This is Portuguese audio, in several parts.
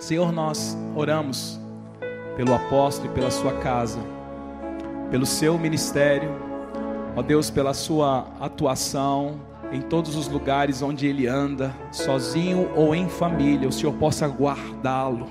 Senhor, nós oramos pelo apóstolo e pela sua casa, pelo seu ministério, ó Deus, pela sua atuação em todos os lugares onde ele anda, sozinho ou em família, o Senhor possa guardá-lo,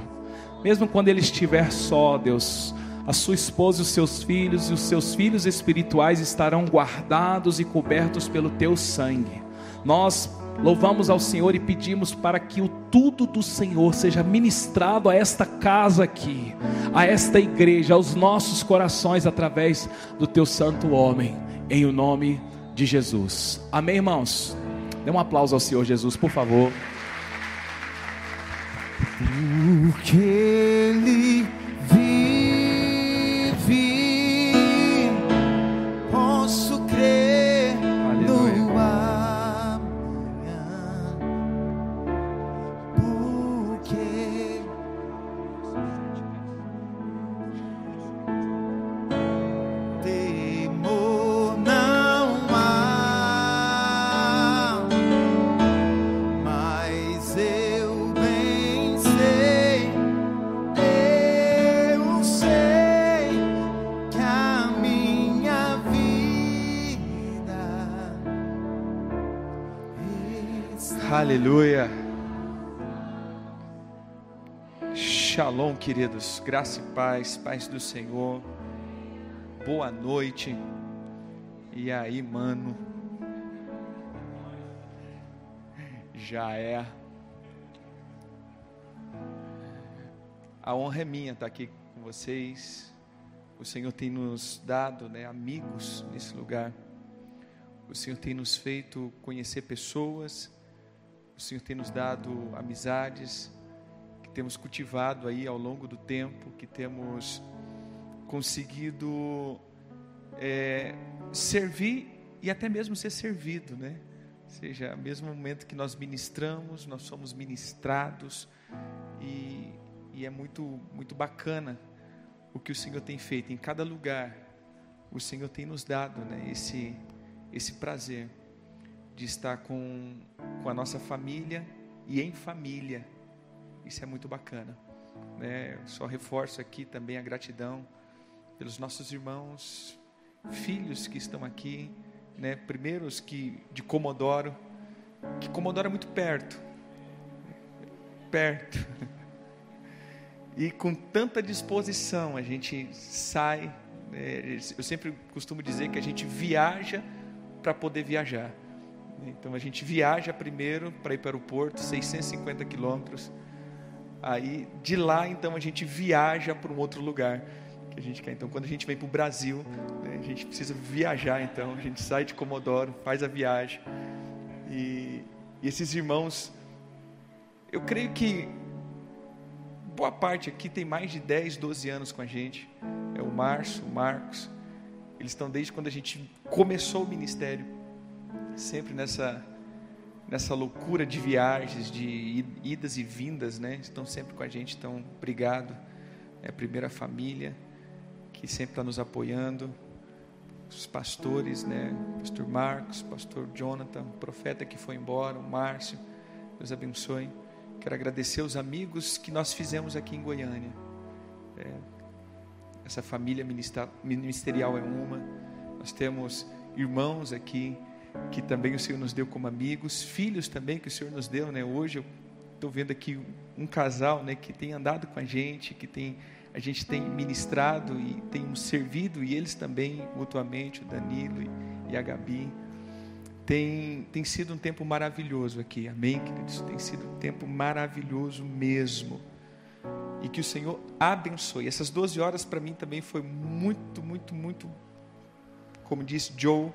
mesmo quando ele estiver só, Deus. A sua esposa e os seus filhos e os seus filhos espirituais estarão guardados e cobertos pelo teu sangue. Nós Louvamos ao Senhor e pedimos para que o tudo do Senhor seja ministrado a esta casa aqui, a esta igreja, aos nossos corações através do teu santo homem, em o nome de Jesus. Amém, irmãos? Dê um aplauso ao Senhor Jesus, por favor. Ele queridos. Graça e paz, paz do Senhor. Boa noite. E aí, mano? Já é. A honra é minha estar aqui com vocês. O Senhor tem nos dado né, amigos nesse lugar. O Senhor tem nos feito conhecer pessoas o Senhor tem nos dado amizades temos cultivado aí ao longo do tempo, que temos conseguido é, servir e até mesmo ser servido, né? Ou seja, mesmo momento que nós ministramos, nós somos ministrados e, e é muito, muito bacana o que o Senhor tem feito em cada lugar. O Senhor tem nos dado, né? Esse, esse prazer de estar com, com a nossa família e em família. Isso é muito bacana. Né? Só reforço aqui também a gratidão pelos nossos irmãos, filhos que estão aqui, né? primeiros que de Comodoro, que Comodoro é muito perto, perto. E com tanta disposição a gente sai. Né? Eu sempre costumo dizer que a gente viaja para poder viajar. Então a gente viaja primeiro para ir para o porto, 650 quilômetros. Aí de lá então a gente viaja para um outro lugar que a gente quer. Então quando a gente vem para o Brasil, né, a gente precisa viajar. Então a gente sai de Comodoro, faz a viagem. E, e esses irmãos, eu creio que boa parte aqui tem mais de 10, 12 anos com a gente. É o Márcio, o Marcos. Eles estão desde quando a gente começou o ministério sempre nessa nessa loucura de viagens, de idas e vindas, né? Estão sempre com a gente, então obrigado. É a primeira família que sempre está nos apoiando, os pastores, né? Pastor Marcos, Pastor Jonathan, o profeta que foi embora, o Márcio, Deus abençoe. Quero agradecer os amigos que nós fizemos aqui em Goiânia. É, essa família ministerial é uma. Nós temos irmãos aqui que também o Senhor nos deu como amigos, filhos também que o Senhor nos deu, né? Hoje eu estou vendo aqui um casal, né, que tem andado com a gente, que tem a gente tem ministrado e tem servido e eles também mutuamente, o Danilo e, e a Gabi. Tem, tem sido um tempo maravilhoso aqui, amém, queridos? Tem sido um tempo maravilhoso mesmo. E que o Senhor abençoe. Essas 12 horas para mim também foi muito, muito, muito, como disse Joe,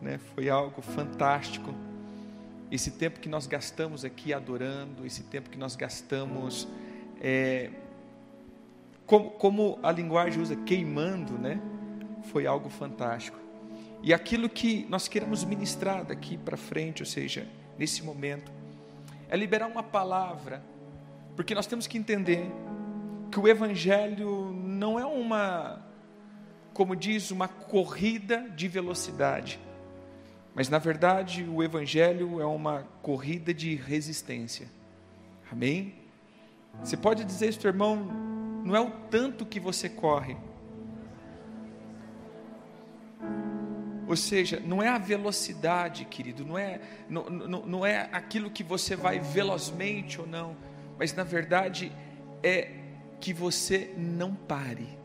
né? Foi algo fantástico. Esse tempo que nós gastamos aqui adorando, esse tempo que nós gastamos, é, como, como a linguagem usa, queimando, né? Foi algo fantástico. E aquilo que nós queremos ministrar daqui para frente, ou seja, nesse momento, é liberar uma palavra, porque nós temos que entender que o Evangelho não é uma, como diz, uma corrida de velocidade. Mas na verdade, o evangelho é uma corrida de resistência. Amém? Você pode dizer isso, irmão, não é o tanto que você corre. Ou seja, não é a velocidade, querido, não é, não, não, não é aquilo que você vai velozmente ou não, mas na verdade é que você não pare.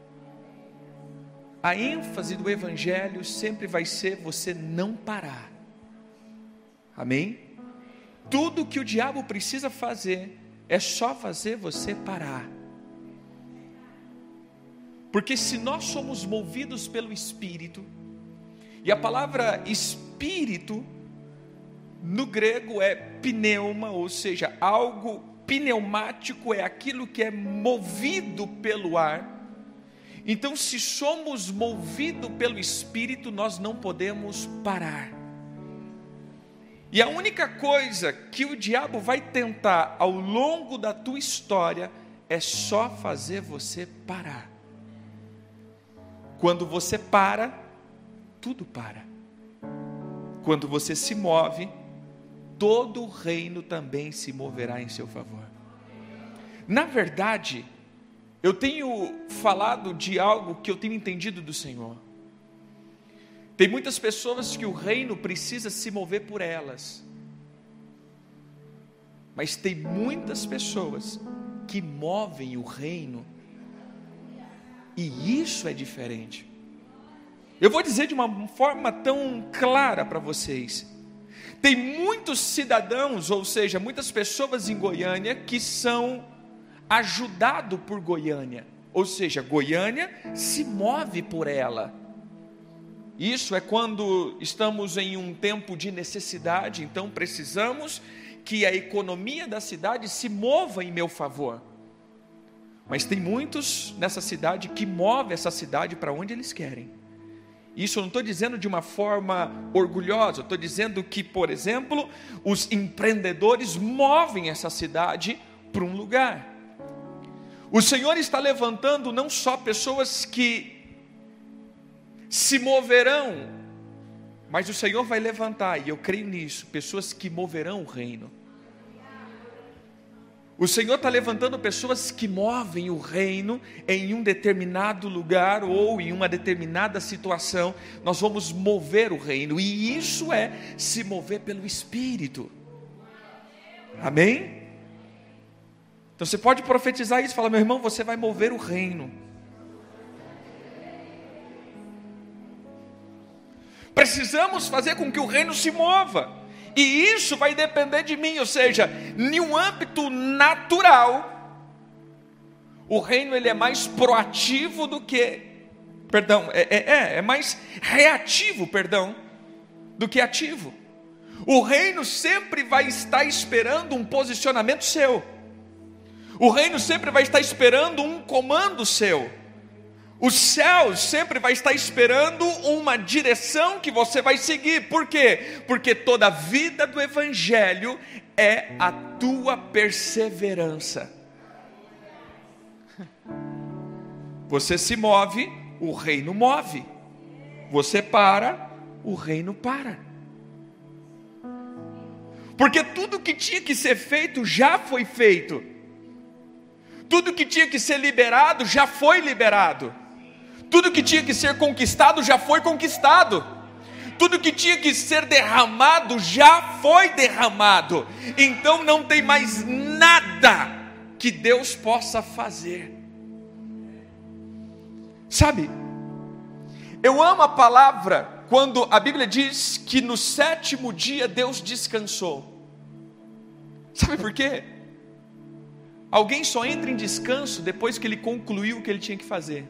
A ênfase do Evangelho sempre vai ser você não parar. Amém? Tudo que o diabo precisa fazer é só fazer você parar. Porque se nós somos movidos pelo Espírito, e a palavra espírito no grego é pneuma, ou seja, algo pneumático é aquilo que é movido pelo ar. Então, se somos movidos pelo Espírito, nós não podemos parar. E a única coisa que o diabo vai tentar ao longo da tua história é só fazer você parar. Quando você para, tudo para. Quando você se move, todo o reino também se moverá em seu favor. Na verdade, eu tenho falado de algo que eu tenho entendido do Senhor. Tem muitas pessoas que o reino precisa se mover por elas. Mas tem muitas pessoas que movem o reino. E isso é diferente. Eu vou dizer de uma forma tão clara para vocês. Tem muitos cidadãos, ou seja, muitas pessoas em Goiânia que são ajudados por Goiânia. Ou seja, Goiânia se move por ela. Isso é quando estamos em um tempo de necessidade, então precisamos que a economia da cidade se mova em meu favor. Mas tem muitos nessa cidade que movem essa cidade para onde eles querem. Isso eu não estou dizendo de uma forma orgulhosa, estou dizendo que, por exemplo, os empreendedores movem essa cidade para um lugar. O Senhor está levantando não só pessoas que se moverão, mas o Senhor vai levantar, e eu creio nisso, pessoas que moverão o reino. O Senhor está levantando pessoas que movem o reino em um determinado lugar ou em uma determinada situação. Nós vamos mover o reino, e isso é se mover pelo Espírito. Amém? Então você pode profetizar isso, falar, meu irmão, você vai mover o reino. Precisamos fazer com que o reino se mova. E isso vai depender de mim, ou seja, em um âmbito natural, o reino ele é mais proativo do que, perdão, é, é, é, é mais reativo, perdão, do que ativo. O reino sempre vai estar esperando um posicionamento seu. O reino sempre vai estar esperando um comando seu. O céu sempre vai estar esperando uma direção que você vai seguir. Por quê? Porque toda a vida do Evangelho é a tua perseverança. Você se move, o reino move. Você para, o reino para. Porque tudo que tinha que ser feito já foi feito. Tudo que tinha que ser liberado já foi liberado. Tudo que tinha que ser conquistado já foi conquistado. Tudo que tinha que ser derramado já foi derramado. Então não tem mais nada que Deus possa fazer. Sabe? Eu amo a palavra quando a Bíblia diz que no sétimo dia Deus descansou. Sabe por quê? Alguém só entra em descanso depois que ele concluiu o que ele tinha que fazer.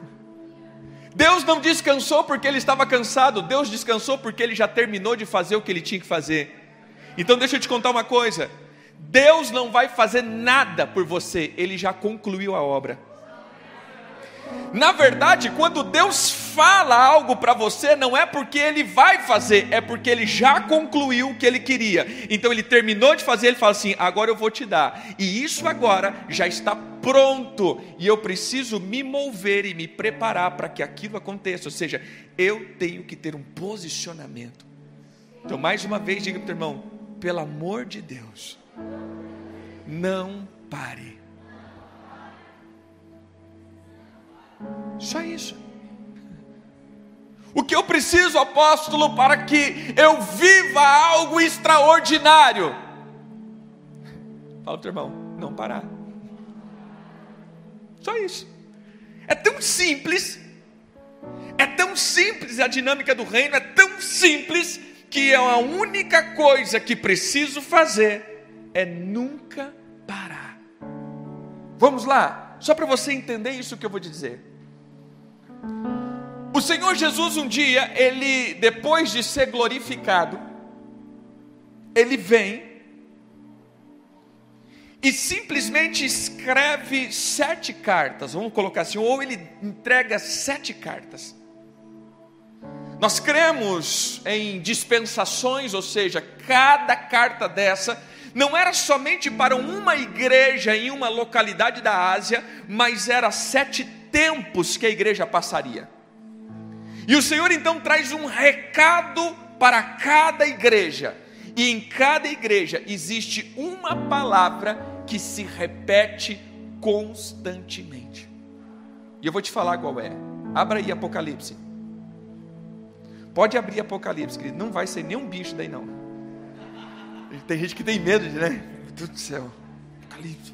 Deus não descansou porque ele estava cansado, Deus descansou porque ele já terminou de fazer o que ele tinha que fazer. Então deixa eu te contar uma coisa: Deus não vai fazer nada por você, ele já concluiu a obra. Na verdade, quando Deus fala algo para você, não é porque Ele vai fazer, é porque Ele já concluiu o que Ele queria. Então Ele terminou de fazer, Ele fala assim: agora eu vou te dar. E isso agora já está pronto. E eu preciso me mover e me preparar para que aquilo aconteça. Ou seja, eu tenho que ter um posicionamento. Então, mais uma vez, diga para o teu irmão: pelo amor de Deus, não pare. Só isso. O que eu preciso, apóstolo, para que eu viva algo extraordinário? Fala teu irmão, não parar. Só isso. É tão simples, é tão simples a dinâmica do reino, é tão simples que é a única coisa que preciso fazer é nunca parar. Vamos lá, só para você entender isso que eu vou te dizer. O Senhor Jesus um dia, ele depois de ser glorificado, ele vem e simplesmente escreve sete cartas, vamos colocar assim, ou ele entrega sete cartas. Nós cremos em dispensações, ou seja, cada carta dessa não era somente para uma igreja em uma localidade da Ásia, mas era sete tempos que a igreja passaria. E o Senhor então traz um recado para cada igreja, e em cada igreja existe uma palavra que se repete constantemente. E eu vou te falar qual é. Abra aí Apocalipse. Pode abrir Apocalipse, querido. Não vai ser nenhum bicho daí, não. Tem gente que tem medo de, né? Meu Deus do céu. Apocalipse.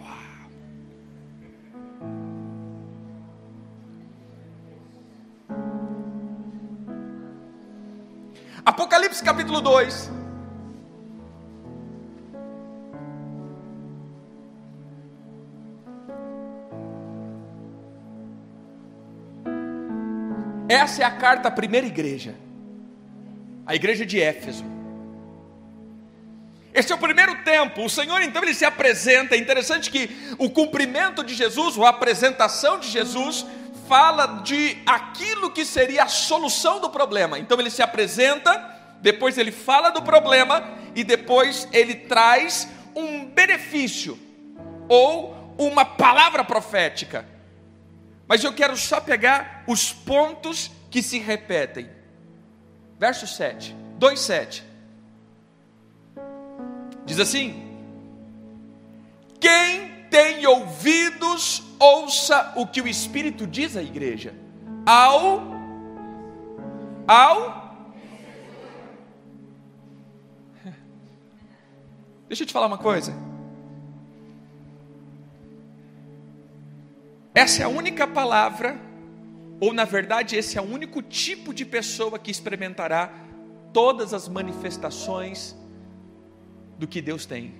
Apocalipse capítulo 2. Essa é a carta à primeira igreja a igreja de Éfeso. Esse é o primeiro tempo. O Senhor então ele se apresenta. É interessante que o cumprimento de Jesus, ou a apresentação de Jesus, fala de aquilo que seria a solução do problema. Então ele se apresenta, depois ele fala do problema e depois ele traz um benefício ou uma palavra profética. Mas eu quero só pegar os pontos que se repetem verso 7, 2, 7. Diz assim: Quem tem ouvidos, ouça o que o Espírito diz à igreja. Ao, ao, deixa eu te falar uma coisa. Essa é a única palavra ou na verdade, esse é o único tipo de pessoa que experimentará todas as manifestações do que Deus tem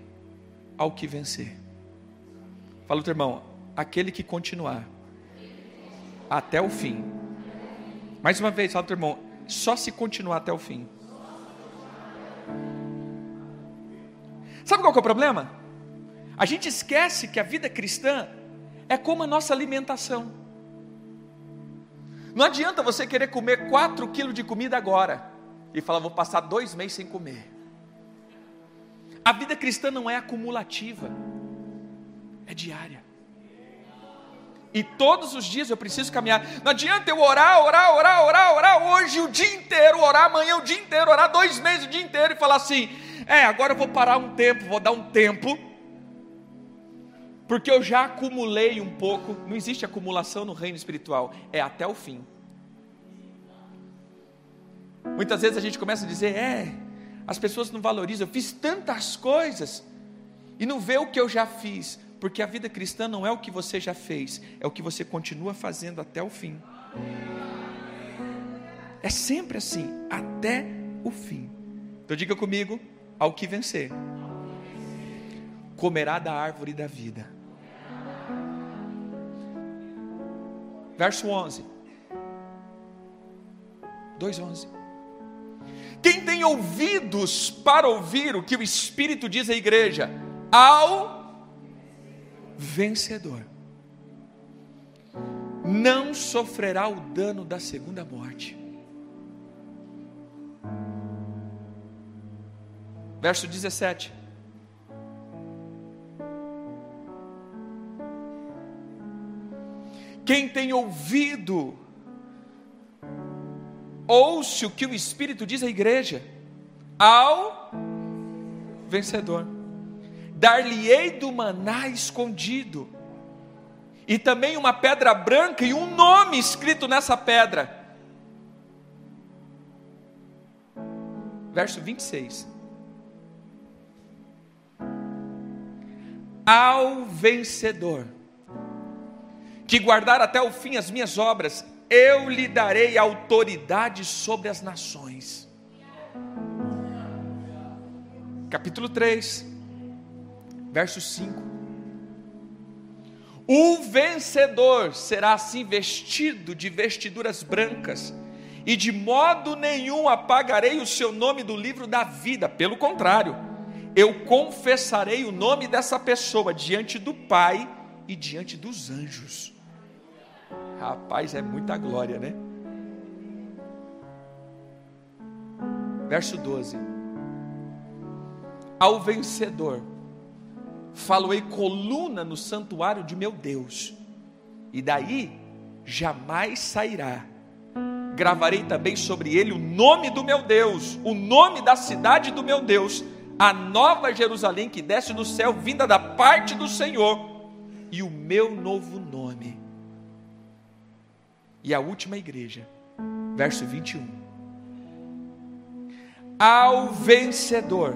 ao que vencer. Fala o teu irmão, aquele que continuar até o fim. Mais uma vez, fala o teu irmão, só se continuar até o fim. Sabe qual é o problema? A gente esquece que a vida cristã é como a nossa alimentação. Não adianta você querer comer 4 quilos de comida agora e falar, vou passar dois meses sem comer. A vida cristã não é acumulativa, é diária. E todos os dias eu preciso caminhar. Não adianta eu orar, orar, orar, orar, orar hoje o dia inteiro, orar amanhã o dia inteiro, orar dois meses o dia inteiro e falar assim: é, agora eu vou parar um tempo, vou dar um tempo, porque eu já acumulei um pouco. Não existe acumulação no reino espiritual, é até o fim. Muitas vezes a gente começa a dizer: é, as pessoas não valorizam, eu fiz tantas coisas e não vê o que eu já fiz, porque a vida cristã não é o que você já fez, é o que você continua fazendo até o fim. É sempre assim, até o fim. Então diga comigo: ao que vencer, comerá da árvore da vida. Verso 11. 2:11. Quem tem ouvidos para ouvir o que o Espírito diz à igreja? Ao vencedor. Não sofrerá o dano da segunda morte. Verso 17. Quem tem ouvido ouça o que o Espírito diz à igreja, ao vencedor. dar-lhe-ei do maná escondido, e também uma pedra branca e um nome escrito nessa pedra. Verso 26. Ao vencedor, que guardar até o fim as minhas obras, eu lhe darei autoridade sobre as nações. Capítulo 3, verso 5. O vencedor será assim vestido de vestiduras brancas, e de modo nenhum apagarei o seu nome do livro da vida, pelo contrário, eu confessarei o nome dessa pessoa diante do Pai e diante dos anjos. Rapaz, é muita glória, né? Verso 12: Ao vencedor, faloei coluna no santuário de meu Deus, e daí jamais sairá. Gravarei também sobre ele o nome do meu Deus, o nome da cidade do meu Deus, a nova Jerusalém que desce do céu, vinda da parte do Senhor, e o meu novo nome. E a última igreja, verso 21. Ao vencedor,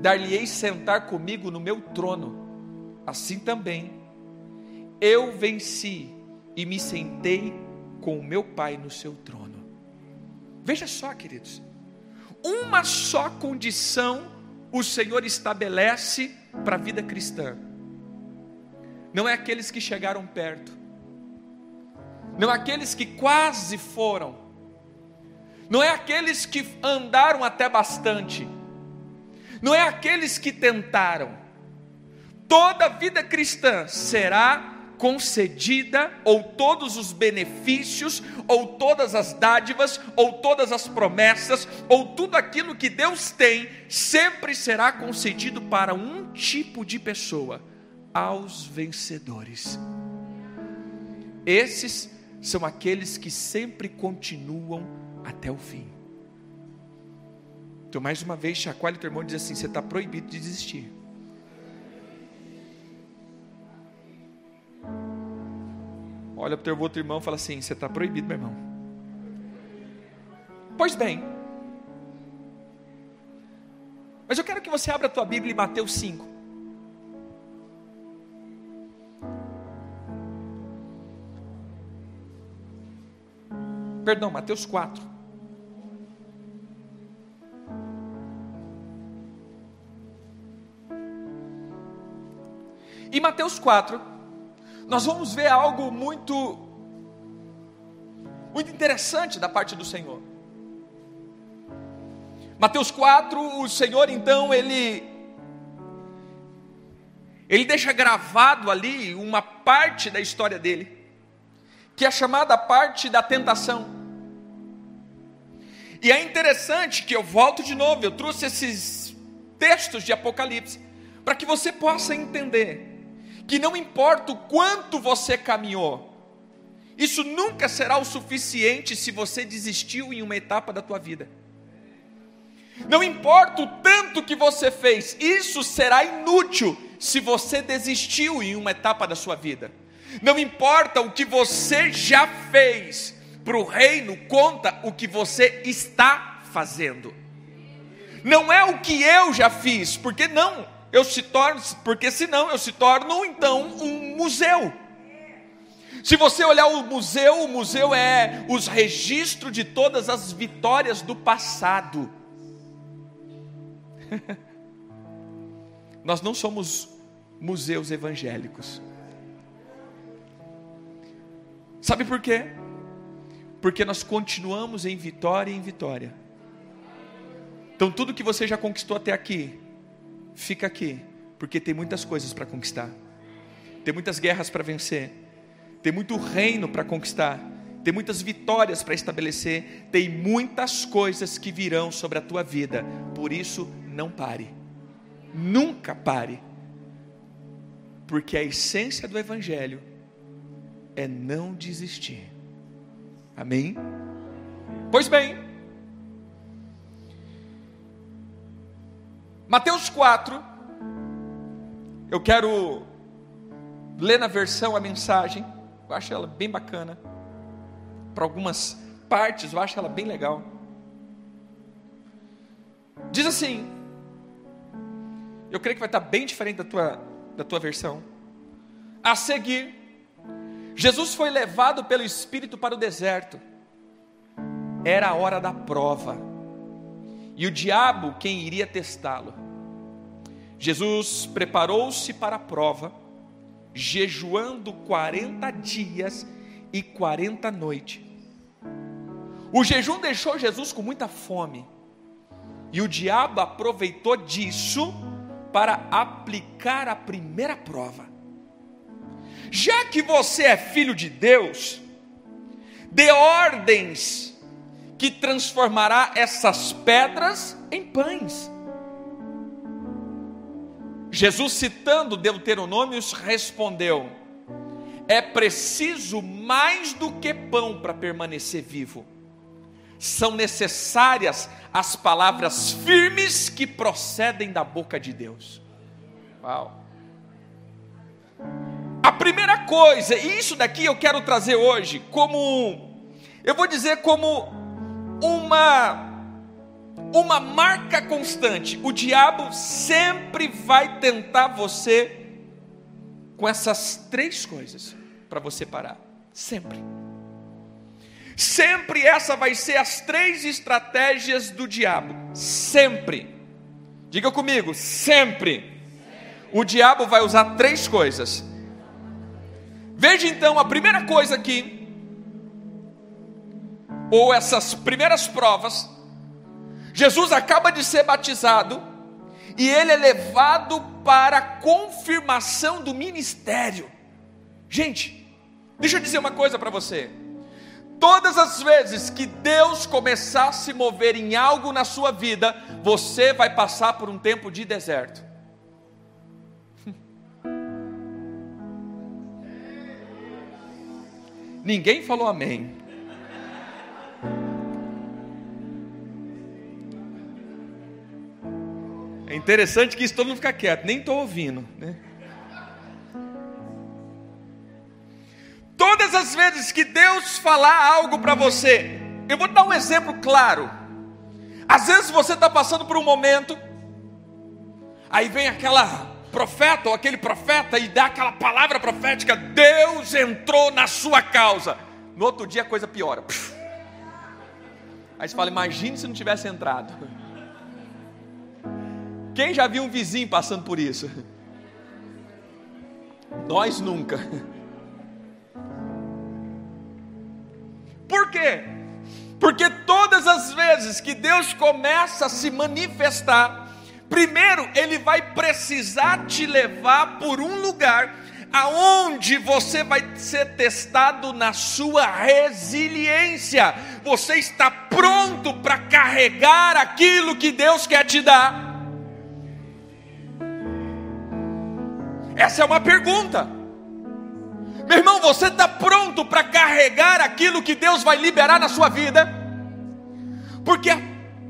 dar-lhe-ei sentar comigo no meu trono, assim também eu venci e me sentei com o meu Pai no seu trono. Veja só, queridos, uma só condição o Senhor estabelece para a vida cristã. Não é aqueles que chegaram perto, não é aqueles que quase foram, não é aqueles que andaram até bastante não é aqueles que tentaram. Toda vida cristã será concedida, ou todos os benefícios, ou todas as dádivas, ou todas as promessas, ou tudo aquilo que Deus tem, sempre será concedido para um tipo de pessoa: aos vencedores. Esses são aqueles que sempre continuam até o fim. Então, mais uma vez, chacoalha o teu irmão e diz assim: você está proibido de desistir. Olha para o teu outro irmão e fala assim: você está proibido, meu irmão. Pois bem, mas eu quero que você abra a tua Bíblia em Mateus 5. Perdão, Mateus 4. Em Mateus 4, nós vamos ver algo muito muito interessante da parte do Senhor. Mateus 4, o Senhor então ele ele deixa gravado ali uma parte da história dele, que é chamada parte da tentação. E é interessante que eu volto de novo, eu trouxe esses textos de Apocalipse para que você possa entender que não importa o quanto você caminhou, isso nunca será o suficiente se você desistiu em uma etapa da tua vida. Não importa o tanto que você fez, isso será inútil se você desistiu em uma etapa da sua vida. Não importa o que você já fez, para o reino conta o que você está fazendo. Não é o que eu já fiz, porque não, eu se torno, porque senão eu se torno então um museu. Se você olhar o museu, o museu é os registros de todas as vitórias do passado. Nós não somos museus evangélicos. Sabe por quê? Porque nós continuamos em vitória e em vitória. Então, tudo que você já conquistou até aqui, fica aqui, porque tem muitas coisas para conquistar, tem muitas guerras para vencer, tem muito reino para conquistar, tem muitas vitórias para estabelecer, tem muitas coisas que virão sobre a tua vida, por isso não pare, nunca pare, porque a essência do Evangelho é não desistir, amém? Pois bem, Mateus 4, Eu quero ler na versão a mensagem, eu acho ela bem bacana. Para algumas partes, eu acho ela bem legal. Diz assim: eu creio que vai estar bem diferente da tua, da tua versão. A seguir, Jesus foi levado pelo Espírito para o deserto. Era a hora da prova. E o diabo quem iria testá-lo. Jesus preparou-se para a prova, jejuando 40 dias e 40 noites. O jejum deixou Jesus com muita fome. E o diabo aproveitou disso para aplicar a primeira prova. Já que você é filho de Deus, dê ordens que transformará essas pedras em pães. Jesus, citando Deuteronômios, respondeu: É preciso mais do que pão para permanecer vivo. São necessárias as palavras firmes que procedem da boca de Deus. Uau. A primeira coisa, e isso daqui eu quero trazer hoje como, eu vou dizer como uma uma marca constante. O diabo sempre vai tentar você com essas três coisas para você parar. Sempre. Sempre essa vai ser as três estratégias do diabo. Sempre. Diga comigo, sempre. O diabo vai usar três coisas. Veja então a primeira coisa aqui, ou essas primeiras provas. Jesus acaba de ser batizado e ele é levado para a confirmação do ministério. Gente, deixa eu dizer uma coisa para você. Todas as vezes que Deus começar a se mover em algo na sua vida, você vai passar por um tempo de deserto. Ninguém falou amém. É interessante que isso todo mundo fica quieto, nem estou ouvindo. Né? Todas as vezes que Deus falar algo para você, eu vou dar um exemplo claro. Às vezes você está passando por um momento, aí vem aquela profeta ou aquele profeta e dá aquela palavra profética: Deus entrou na sua causa. No outro dia a coisa piora. Aí você fala: imagine se não tivesse entrado. Quem já viu um vizinho passando por isso? Nós nunca. Por quê? Porque todas as vezes que Deus começa a se manifestar, primeiro Ele vai precisar te levar por um lugar aonde você vai ser testado na sua resiliência. Você está pronto para carregar aquilo que Deus quer te dar? Essa é uma pergunta. Meu irmão, você está pronto para carregar aquilo que Deus vai liberar na sua vida? Porque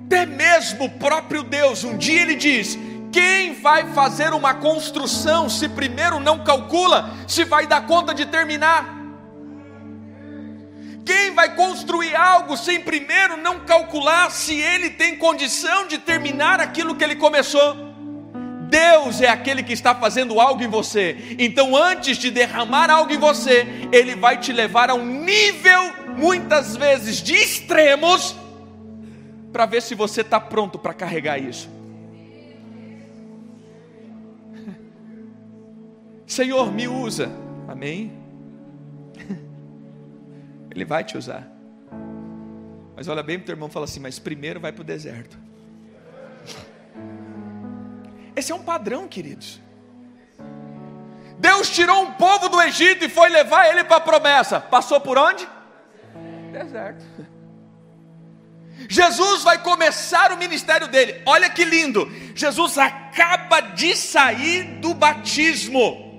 até mesmo o próprio Deus, um dia ele diz: quem vai fazer uma construção se primeiro não calcula se vai dar conta de terminar? Quem vai construir algo sem primeiro não calcular se ele tem condição de terminar aquilo que ele começou? Deus é aquele que está fazendo algo em você. Então, antes de derramar algo em você, Ele vai te levar a um nível, muitas vezes, de extremos, para ver se você está pronto para carregar isso. Senhor, me usa. Amém? Ele vai te usar. Mas olha bem para o teu irmão e fala assim: mas primeiro vai para o deserto. Esse é um padrão, queridos. Deus tirou um povo do Egito e foi levar ele para a promessa. Passou por onde? Deserto. Jesus vai começar o ministério dele. Olha que lindo. Jesus acaba de sair do batismo.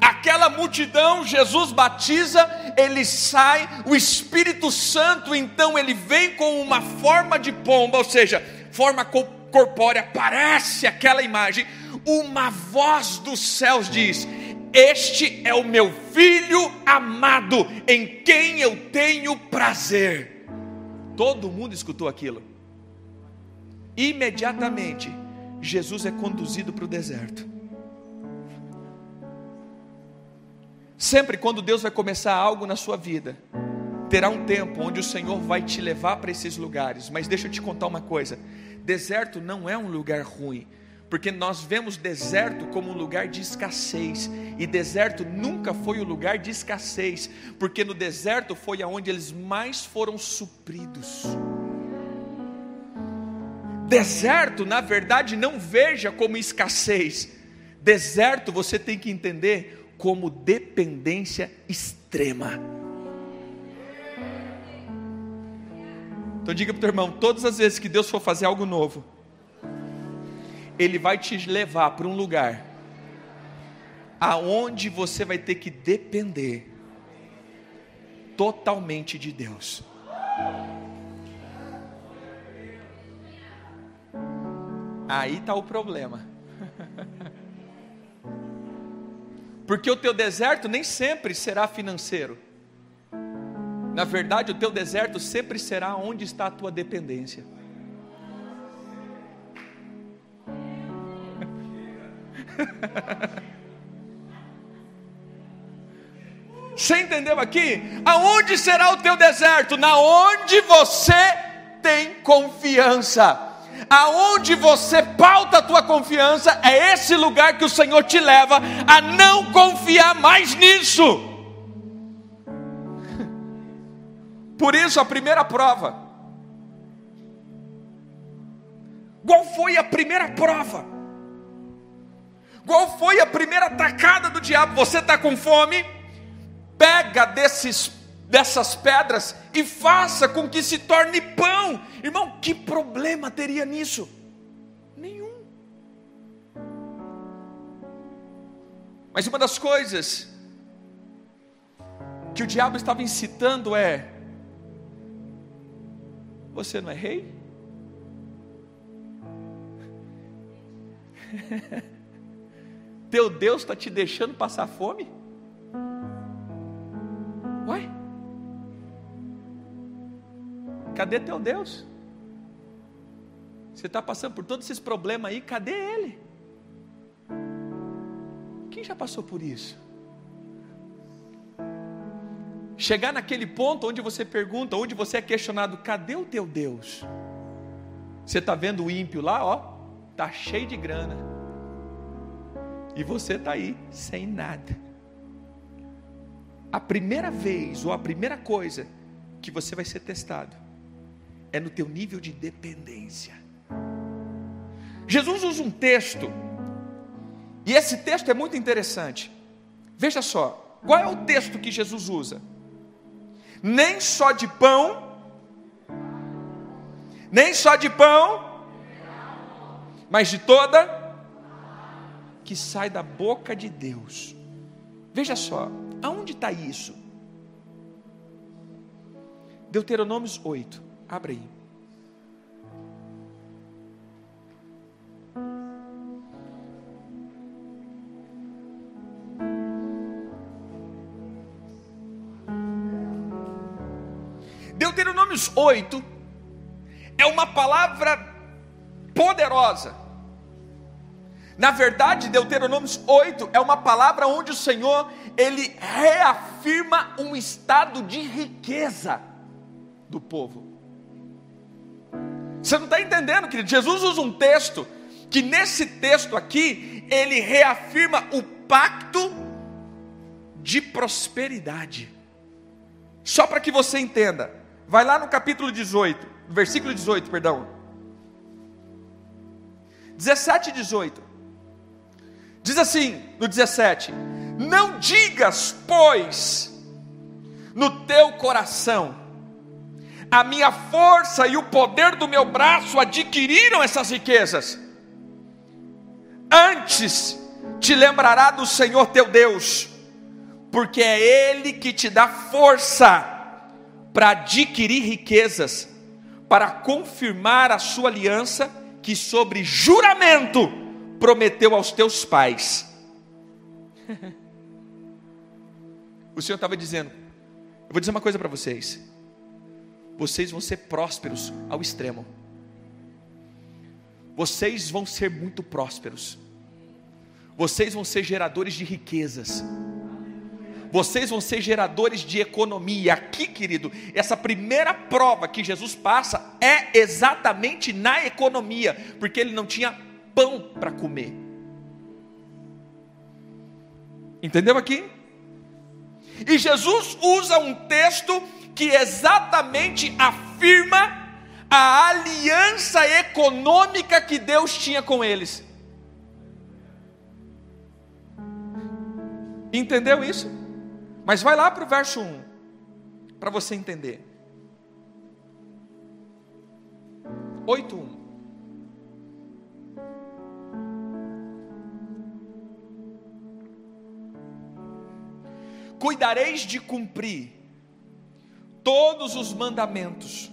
Aquela multidão, Jesus batiza, ele sai, o Espírito Santo então ele vem com uma forma de pomba, ou seja, forma corpórea, parece aquela imagem. uma voz dos céus diz: Este é o meu filho amado, em quem eu tenho prazer. Todo mundo escutou aquilo. Imediatamente, Jesus é conduzido para o deserto. Sempre quando Deus vai começar algo na sua vida, terá um tempo onde o Senhor vai te levar para esses lugares. Mas deixa eu te contar uma coisa: deserto não é um lugar ruim, porque nós vemos deserto como um lugar de escassez, e deserto nunca foi o um lugar de escassez, porque no deserto foi aonde eles mais foram supridos. Deserto, na verdade, não veja como escassez. Deserto você tem que entender como dependência extrema. Então diga para o teu irmão, todas as vezes que Deus for fazer algo novo, Ele vai te levar para um lugar aonde você vai ter que depender totalmente de Deus. Aí está o problema. Porque o teu deserto nem sempre será financeiro. Na verdade, o teu deserto sempre será onde está a tua dependência. Você entendeu aqui? Aonde será o teu deserto? Na onde você tem confiança aonde você pauta a tua confiança, é esse lugar que o Senhor te leva a não confiar mais nisso. Por isso, a primeira prova. Qual foi a primeira prova? Qual foi a primeira atacada do diabo? Você está com fome? Pega desses dessas pedras e faça com que se torne pão. Irmão, que problema teria nisso? Nenhum. Mas uma das coisas que o diabo estava incitando é: você não é rei? Teu Deus está te deixando passar fome? Uai? Cadê teu Deus? Você está passando por todos esses problemas aí, cadê Ele? Quem já passou por isso? Chegar naquele ponto onde você pergunta, onde você é questionado, cadê o teu Deus? Você está vendo o ímpio lá, ó, tá cheio de grana. E você está aí sem nada. A primeira vez ou a primeira coisa que você vai ser testado é no teu nível de dependência. Jesus usa um texto, e esse texto é muito interessante. Veja só, qual é o texto que Jesus usa? Nem só de pão, nem só de pão, mas de toda que sai da boca de Deus. Veja só, aonde está isso? Deuteronômios 8. Abre aí. Deuteronômios 8 é uma palavra poderosa. Na verdade, Deuteronômios 8 é uma palavra onde o Senhor ele reafirma um estado de riqueza do povo. Você não está entendendo, querido? Jesus usa um texto que nesse texto aqui ele reafirma o pacto de prosperidade. Só para que você entenda, vai lá no capítulo 18, versículo 18, perdão. 17 e 18. Diz assim, no 17: Não digas, pois, no teu coração, a minha força e o poder do meu braço adquiriram essas riquezas. Antes te lembrará do Senhor teu Deus, porque é Ele que te dá força para adquirir riquezas, para confirmar a sua aliança, que sobre juramento prometeu aos teus pais. o Senhor estava dizendo: Eu vou dizer uma coisa para vocês. Vocês vão ser prósperos ao extremo. Vocês vão ser muito prósperos. Vocês vão ser geradores de riquezas. Vocês vão ser geradores de economia. Aqui, querido, essa primeira prova que Jesus passa é exatamente na economia, porque ele não tinha pão para comer. Entendeu aqui? E Jesus usa um texto que exatamente afirma a aliança econômica que Deus tinha com eles. Entendeu isso? Mas vai lá para o verso 1, para você entender. 8.1 Cuidareis de cumprir todos os mandamentos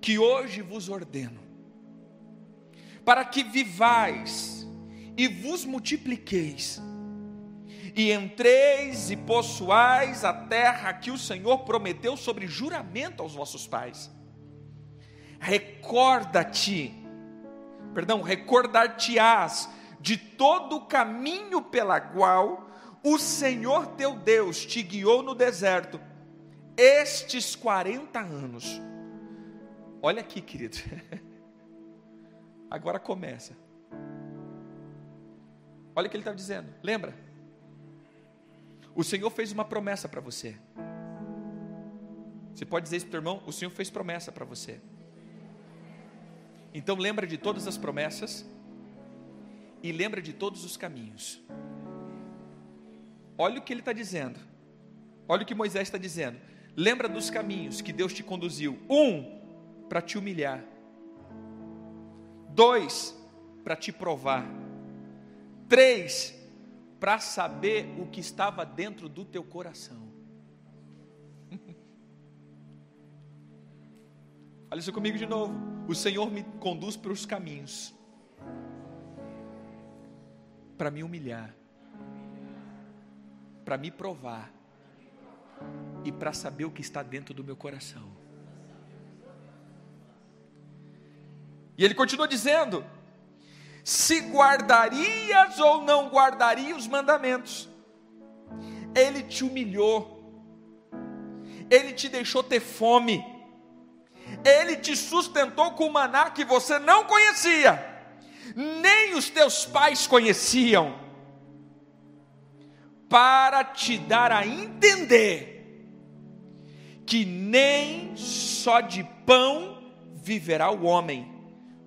que hoje vos ordeno, para que vivais e vos multipliqueis, e entreis e possuais a terra que o Senhor prometeu sobre juramento aos vossos pais. Recorda-te, perdão, recordar-te-ás de todo o caminho pela qual o Senhor teu Deus te guiou no deserto estes 40 anos. Olha aqui, querido. Agora começa. Olha o que ele está dizendo. Lembra? O Senhor fez uma promessa para você. Você pode dizer isso para o irmão? O Senhor fez promessa para você. Então lembra de todas as promessas e lembra de todos os caminhos. Olha o que ele está dizendo. Olha o que Moisés está dizendo. Lembra dos caminhos que Deus te conduziu. Um, para te humilhar. Dois, para te provar. Três, para saber o que estava dentro do teu coração. Olha isso comigo de novo. O Senhor me conduz para os caminhos para me humilhar para me provar e para saber o que está dentro do meu coração. E ele continua dizendo: se guardarias ou não guardarias os mandamentos, ele te humilhou, ele te deixou ter fome, ele te sustentou com maná que você não conhecia, nem os teus pais conheciam para te dar a entender que nem só de pão viverá o homem,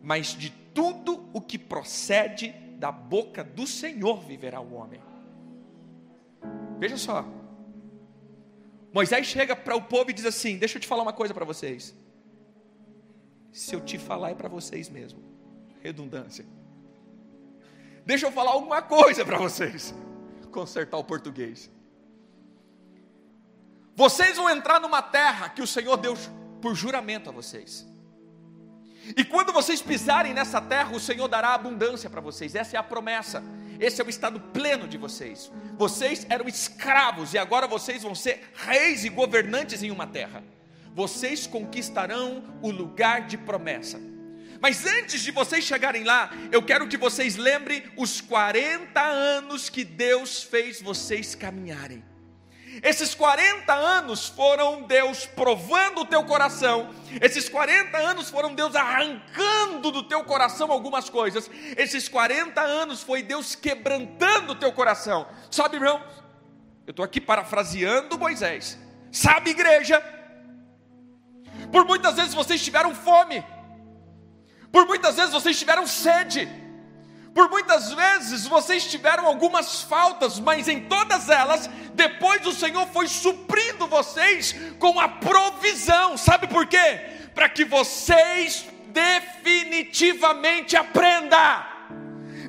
mas de tudo o que procede da boca do Senhor viverá o homem. Veja só. Moisés chega para o povo e diz assim: Deixa eu te falar uma coisa para vocês. Se eu te falar é para vocês mesmo. Redundância. Deixa eu falar alguma coisa para vocês consertar o português. Vocês vão entrar numa terra que o Senhor deu por juramento a vocês. E quando vocês pisarem nessa terra, o Senhor dará abundância para vocês. Essa é a promessa. Esse é o estado pleno de vocês. Vocês eram escravos e agora vocês vão ser reis e governantes em uma terra. Vocês conquistarão o lugar de promessa. Mas antes de vocês chegarem lá, eu quero que vocês lembrem os 40 anos que Deus fez vocês caminharem. Esses 40 anos foram Deus provando o teu coração. Esses 40 anos foram Deus arrancando do teu coração algumas coisas. Esses 40 anos foi Deus quebrantando o teu coração. Sabe, irmão? Eu estou aqui parafraseando Moisés. Sabe, igreja? Por muitas vezes vocês tiveram fome. Por muitas vezes vocês tiveram sede. Por muitas vezes vocês tiveram algumas faltas, mas em todas elas, depois o Senhor foi suprindo vocês com a provisão. Sabe por quê? Para que vocês definitivamente aprendam.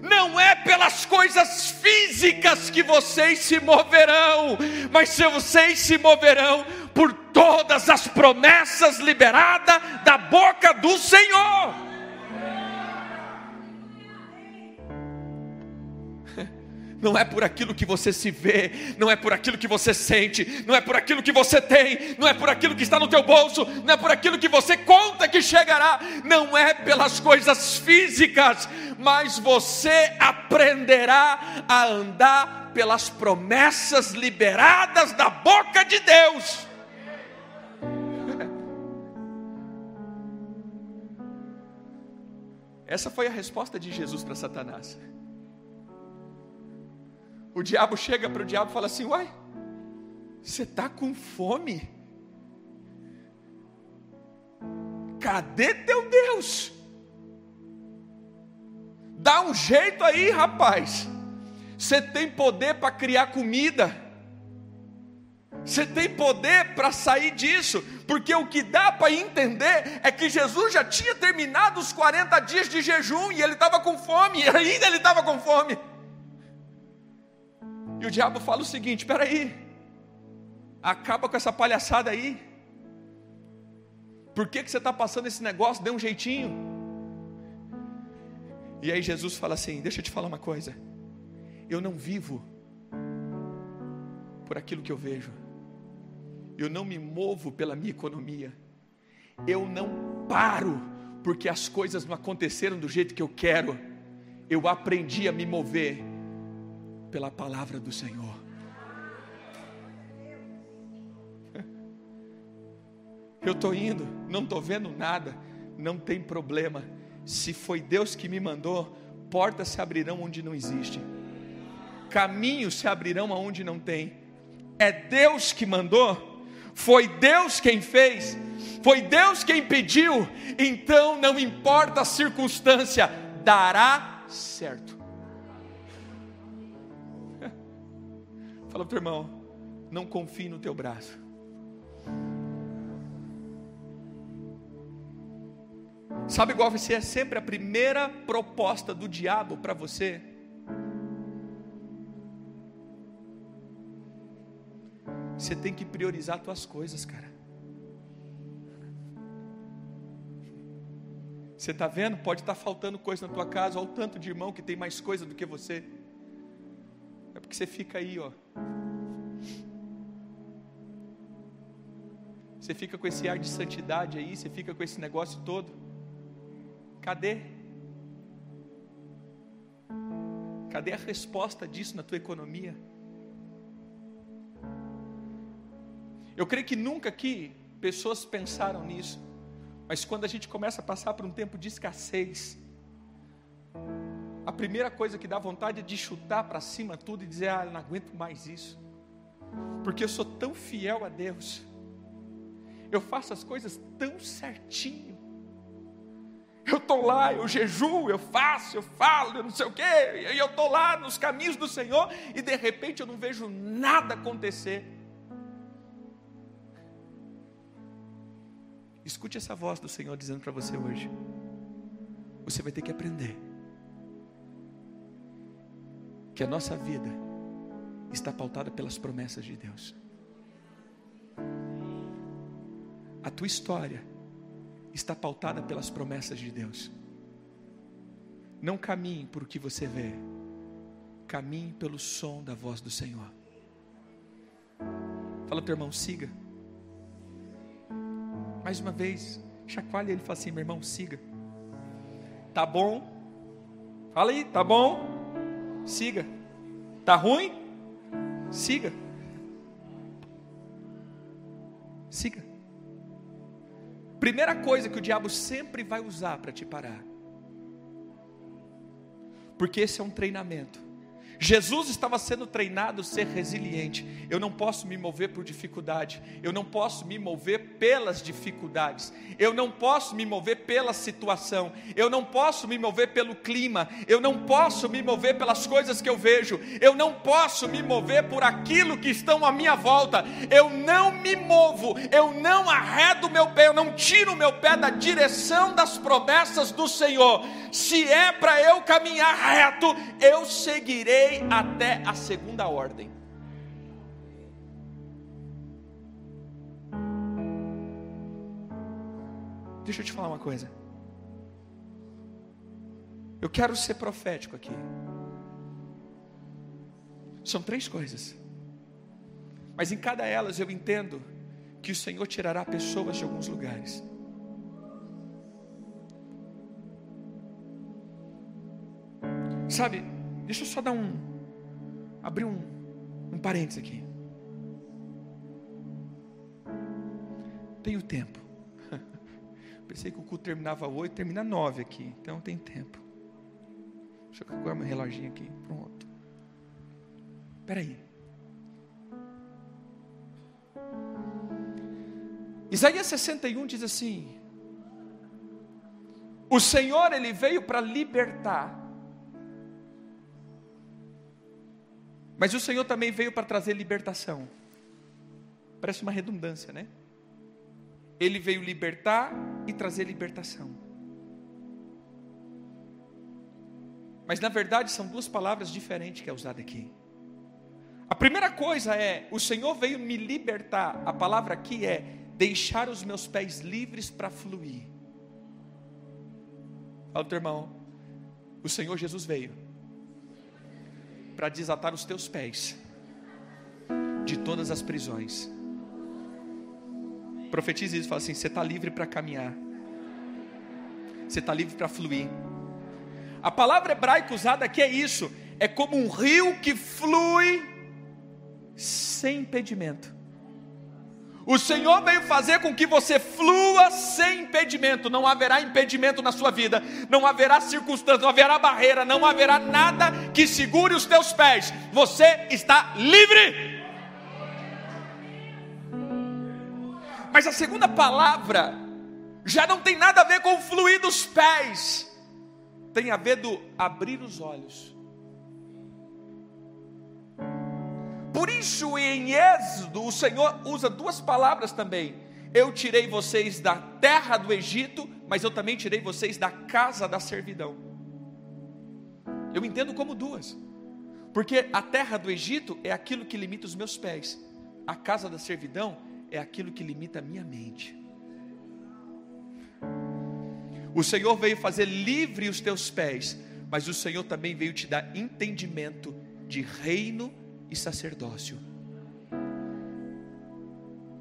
Não é pelas coisas físicas que vocês se moverão, mas se vocês se moverão por todas as promessas liberadas da boca do Senhor. não é por aquilo que você se vê, não é por aquilo que você sente, não é por aquilo que você tem, não é por aquilo que está no teu bolso, não é por aquilo que você conta que chegará, não é pelas coisas físicas, mas você aprenderá a andar pelas promessas liberadas da boca de Deus. Essa foi a resposta de Jesus para Satanás. O diabo chega para o diabo e fala assim: Uai, você está com fome? Cadê teu Deus? Dá um jeito aí, rapaz. Você tem poder para criar comida. Você tem poder para sair disso, porque o que dá para entender é que Jesus já tinha terminado os 40 dias de jejum e ele estava com fome, e ainda ele estava com fome. E o diabo fala o seguinte: espera aí, acaba com essa palhaçada aí. Por que, que você está passando esse negócio? Dê um jeitinho. E aí Jesus fala assim: deixa eu te falar uma coisa. Eu não vivo por aquilo que eu vejo. Eu não me movo pela minha economia. Eu não paro porque as coisas não aconteceram do jeito que eu quero. Eu aprendi a me mover pela palavra do Senhor. Eu estou indo, não estou vendo nada, não tem problema. Se foi Deus que me mandou, portas se abrirão onde não existe, caminhos se abrirão aonde não tem. É Deus que mandou, foi Deus quem fez, foi Deus quem pediu, então não importa a circunstância, dará certo. Fala para o teu irmão, não confie no teu braço. Sabe qual vai ser sempre a primeira proposta do diabo para você? Você tem que priorizar as tuas coisas, cara. Você está vendo? Pode estar tá faltando coisa na tua casa, olha o tanto de irmão que tem mais coisa do que você. É porque você fica aí, ó. Você fica com esse ar de santidade aí, você fica com esse negócio todo. Cadê? Cadê a resposta disso na tua economia? Eu creio que nunca aqui pessoas pensaram nisso, mas quando a gente começa a passar por um tempo de escassez, a primeira coisa que dá vontade é de chutar para cima tudo e dizer: Ah, eu não aguento mais isso, porque eu sou tão fiel a Deus, eu faço as coisas tão certinho. Eu estou lá, eu jejuo, eu faço, eu falo, eu não sei o quê, e eu estou lá nos caminhos do Senhor, e de repente eu não vejo nada acontecer. Escute essa voz do Senhor dizendo para você hoje: você vai ter que aprender que a nossa vida está pautada pelas promessas de Deus. A tua história está pautada pelas promessas de Deus. Não caminhe por o que você vê, caminhe pelo som da voz do Senhor. Fala teu irmão, siga. Mais uma vez, chacoalha ele e fala assim: meu irmão, siga. Tá bom? Fala aí, tá bom? Siga. Tá ruim? Siga. Siga. Primeira coisa que o diabo sempre vai usar para te parar. Porque esse é um treinamento. Jesus estava sendo treinado a ser resiliente. Eu não posso me mover por dificuldade, eu não posso me mover pelas dificuldades, eu não posso me mover pela situação, eu não posso me mover pelo clima, eu não posso me mover pelas coisas que eu vejo, eu não posso me mover por aquilo que estão à minha volta. Eu não me movo, eu não arredo meu pé, eu não tiro meu pé da direção das promessas do Senhor. Se é para eu caminhar reto, eu seguirei até a segunda ordem. Deixa eu te falar uma coisa. Eu quero ser profético aqui. São três coisas. Mas em cada elas eu entendo que o Senhor tirará pessoas de alguns lugares. Sabe, deixa eu só dar um, abrir um, um parênteses aqui. Tenho tempo. Pensei que o culto terminava oito, termina nove aqui, então tem tempo. Deixa eu colocar meu reloginho aqui, pronto. Espera aí. Isaías 61 diz assim: O Senhor ele veio para libertar Mas o Senhor também veio para trazer libertação. Parece uma redundância, né? Ele veio libertar e trazer libertação. Mas na verdade são duas palavras diferentes que é usada aqui. A primeira coisa é: o Senhor veio me libertar. A palavra aqui é deixar os meus pés livres para fluir. Fala, teu irmão, o Senhor Jesus veio para desatar os teus pés de todas as prisões. Profetize isso, fala assim: você está livre para caminhar, você está livre para fluir. A palavra hebraica usada aqui é isso: é como um rio que flui sem impedimento. O Senhor veio fazer com que você flua sem impedimento. Não haverá impedimento na sua vida, não haverá circunstância, não haverá barreira, não haverá nada que segure os teus pés. Você está livre. Mas a segunda palavra já não tem nada a ver com fluir dos pés, tem a ver do abrir os olhos. Por isso, em Êxodo, o Senhor usa duas palavras também. Eu tirei vocês da terra do Egito, mas eu também tirei vocês da casa da servidão. Eu entendo como duas, porque a terra do Egito é aquilo que limita os meus pés, a casa da servidão é aquilo que limita a minha mente. O Senhor veio fazer livre os teus pés, mas o Senhor também veio te dar entendimento de reino e sacerdócio.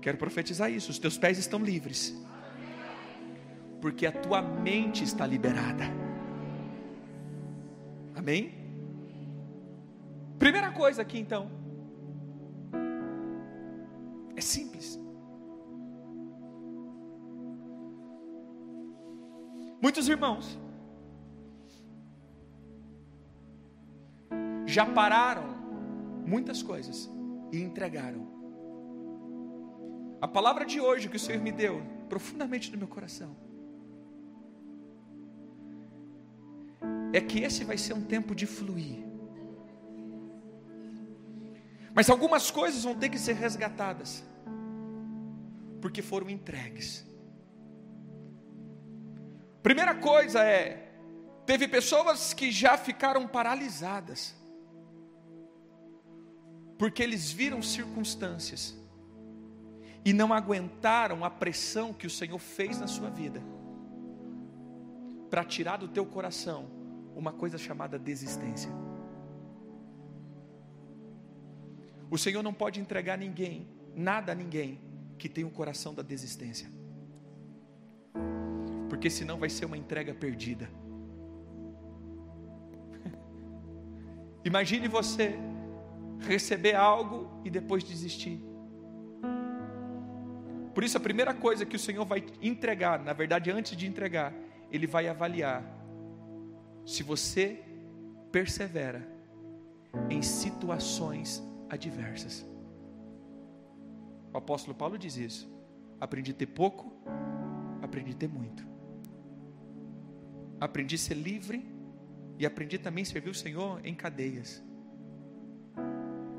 Quero profetizar isso: os teus pés estão livres, porque a tua mente está liberada. Amém? Primeira coisa aqui então, é simples. Muitos irmãos já pararam muitas coisas e entregaram. A palavra de hoje que o Senhor me deu, profundamente no meu coração, é que esse vai ser um tempo de fluir. Mas algumas coisas vão ter que ser resgatadas, porque foram entregues. Primeira coisa é: teve pessoas que já ficaram paralisadas, porque eles viram circunstâncias e não aguentaram a pressão que o Senhor fez na sua vida para tirar do teu coração uma coisa chamada desistência. O Senhor não pode entregar ninguém, nada a ninguém que tem o coração da desistência. Porque senão vai ser uma entrega perdida. Imagine você receber algo e depois desistir. Por isso, a primeira coisa que o Senhor vai entregar, na verdade, antes de entregar, Ele vai avaliar se você persevera em situações adversas. O apóstolo Paulo diz isso. Aprendi a ter pouco, aprendi a ter muito. Aprendi a ser livre e aprendi também a servir o Senhor em cadeias.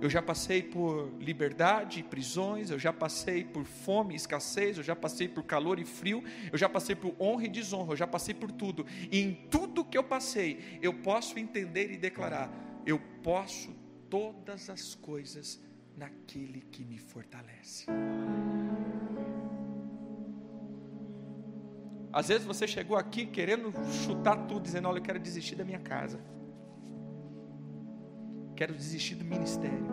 Eu já passei por liberdade e prisões, eu já passei por fome e escassez, eu já passei por calor e frio, eu já passei por honra e desonra, eu já passei por tudo. E em tudo que eu passei, eu posso entender e declarar: eu posso todas as coisas naquele que me fortalece. Às vezes você chegou aqui querendo chutar tudo, dizendo: Olha, eu quero desistir da minha casa quero desistir do ministério,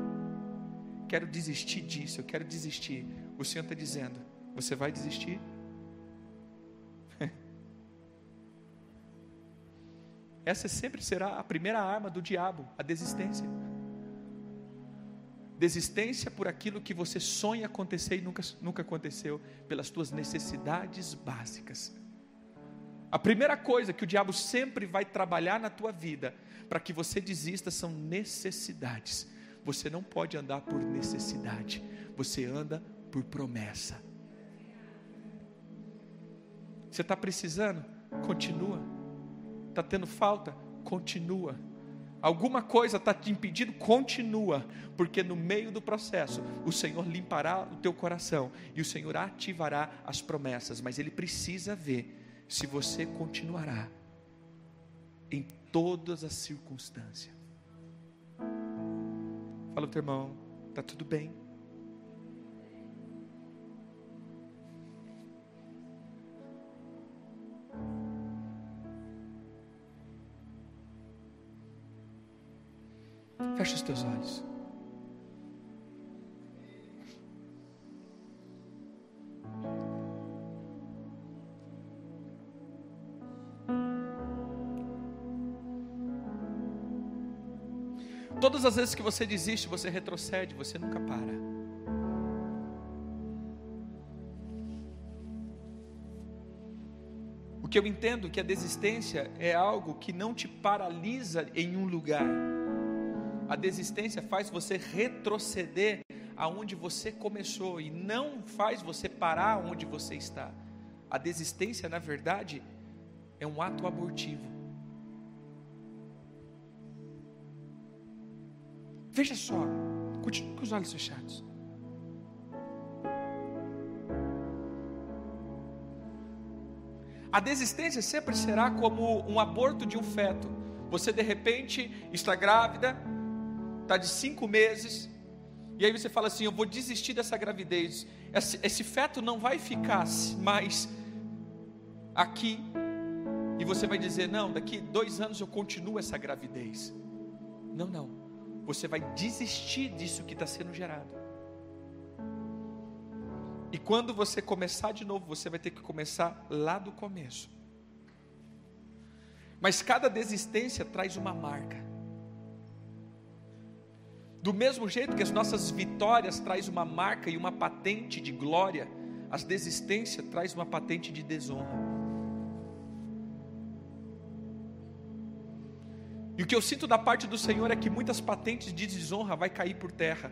quero desistir disso, eu quero desistir. O Senhor está dizendo: você vai desistir? Essa sempre será a primeira arma do diabo, a desistência. Desistência por aquilo que você sonha acontecer e nunca, nunca aconteceu, pelas tuas necessidades básicas. A primeira coisa que o diabo sempre vai trabalhar na tua vida para que você desista são necessidades. Você não pode andar por necessidade, você anda por promessa. Você está precisando? Continua. Está tendo falta? Continua. Alguma coisa está te impedindo? Continua, porque no meio do processo o Senhor limpará o teu coração e o Senhor ativará as promessas, mas Ele precisa ver se você continuará em todas as circunstâncias. Fala, teu irmão, está tudo bem. Feche os teus olhos. Todas as vezes que você desiste, você retrocede, você nunca para. O que eu entendo é que a desistência é algo que não te paralisa em um lugar. A desistência faz você retroceder aonde você começou e não faz você parar onde você está. A desistência, na verdade, é um ato abortivo. Veja só, continue com os olhos fechados. A desistência sempre será como um aborto de um feto. Você de repente está grávida, está de cinco meses, e aí você fala assim: Eu vou desistir dessa gravidez. Esse, esse feto não vai ficar mais aqui, e você vai dizer: Não, daqui dois anos eu continuo essa gravidez. Não, não você vai desistir disso que está sendo gerado. E quando você começar de novo, você vai ter que começar lá do começo. Mas cada desistência traz uma marca. Do mesmo jeito que as nossas vitórias traz uma marca e uma patente de glória, as desistências traz uma patente de desonra. E o que eu sinto da parte do Senhor é que muitas patentes de desonra vai cair por terra.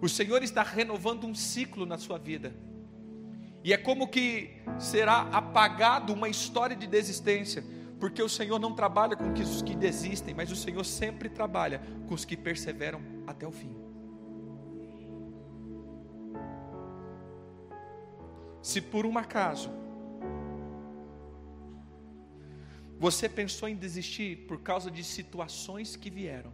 O Senhor está renovando um ciclo na sua vida. E é como que será apagado uma história de desistência, porque o Senhor não trabalha com os que desistem, mas o Senhor sempre trabalha com os que perseveram até o fim. Se por um acaso Você pensou em desistir por causa de situações que vieram.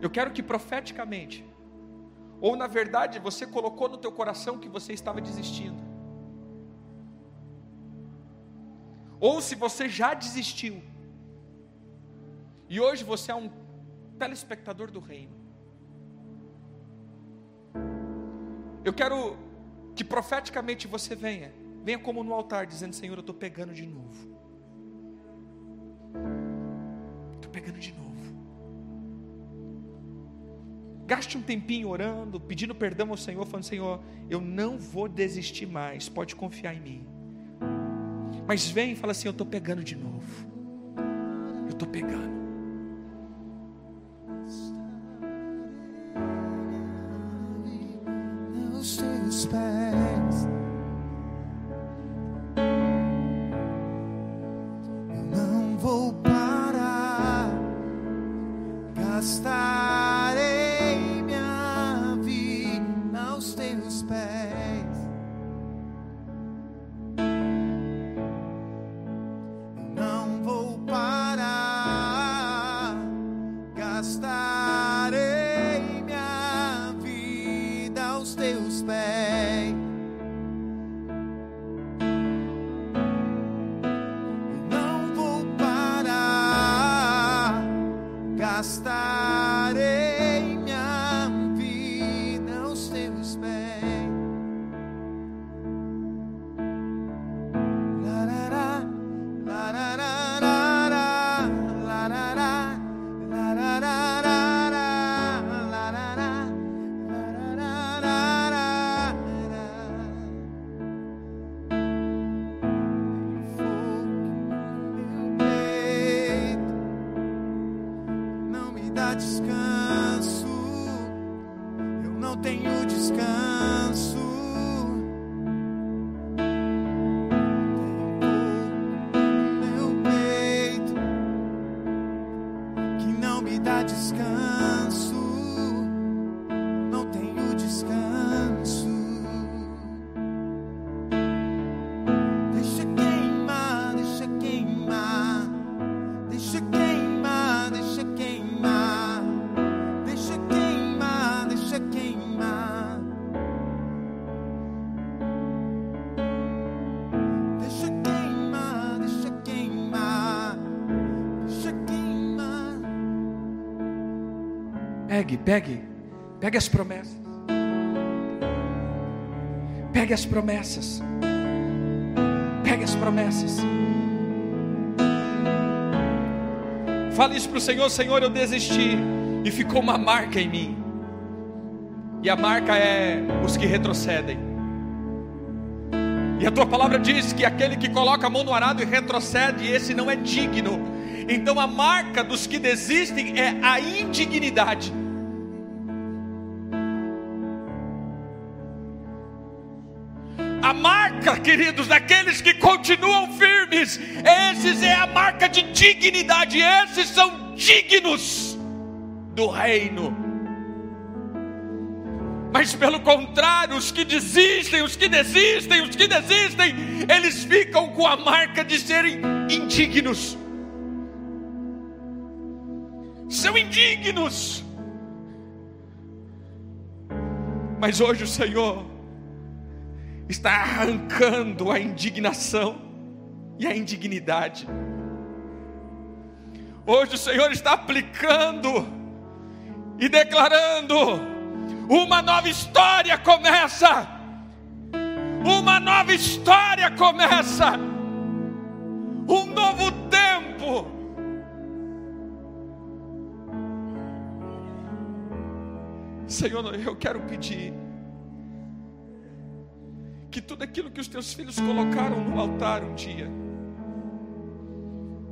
Eu quero que profeticamente, ou na verdade você colocou no teu coração que você estava desistindo. Ou se você já desistiu. E hoje você é um telespectador do reino. Eu quero que profeticamente você venha, venha como no altar, dizendo: Senhor, eu estou pegando de novo. Estou pegando de novo. Gaste um tempinho orando, pedindo perdão ao Senhor, falando: Senhor, eu não vou desistir mais, pode confiar em mim. Mas vem e fala assim: Eu estou pegando de novo. Eu estou pegando. Pegue, pegue, pegue as promessas. Pegue as promessas. Pegue as promessas. Fale isso para o Senhor, Senhor, eu desisti. E ficou uma marca em mim. E a marca é os que retrocedem. E a tua palavra diz que aquele que coloca a mão no arado e retrocede, esse não é digno. Então a marca dos que desistem é a indignidade. Marca, queridos, daqueles que continuam firmes, esses é a marca de dignidade, esses são dignos do reino. Mas pelo contrário, os que desistem, os que desistem, os que desistem, eles ficam com a marca de serem indignos. São indignos. Mas hoje o Senhor está arrancando a indignação e a indignidade. Hoje o Senhor está aplicando e declarando: uma nova história começa. Uma nova história começa. Um novo tempo. Senhor, eu quero pedir que tudo aquilo que os teus filhos colocaram no altar um dia,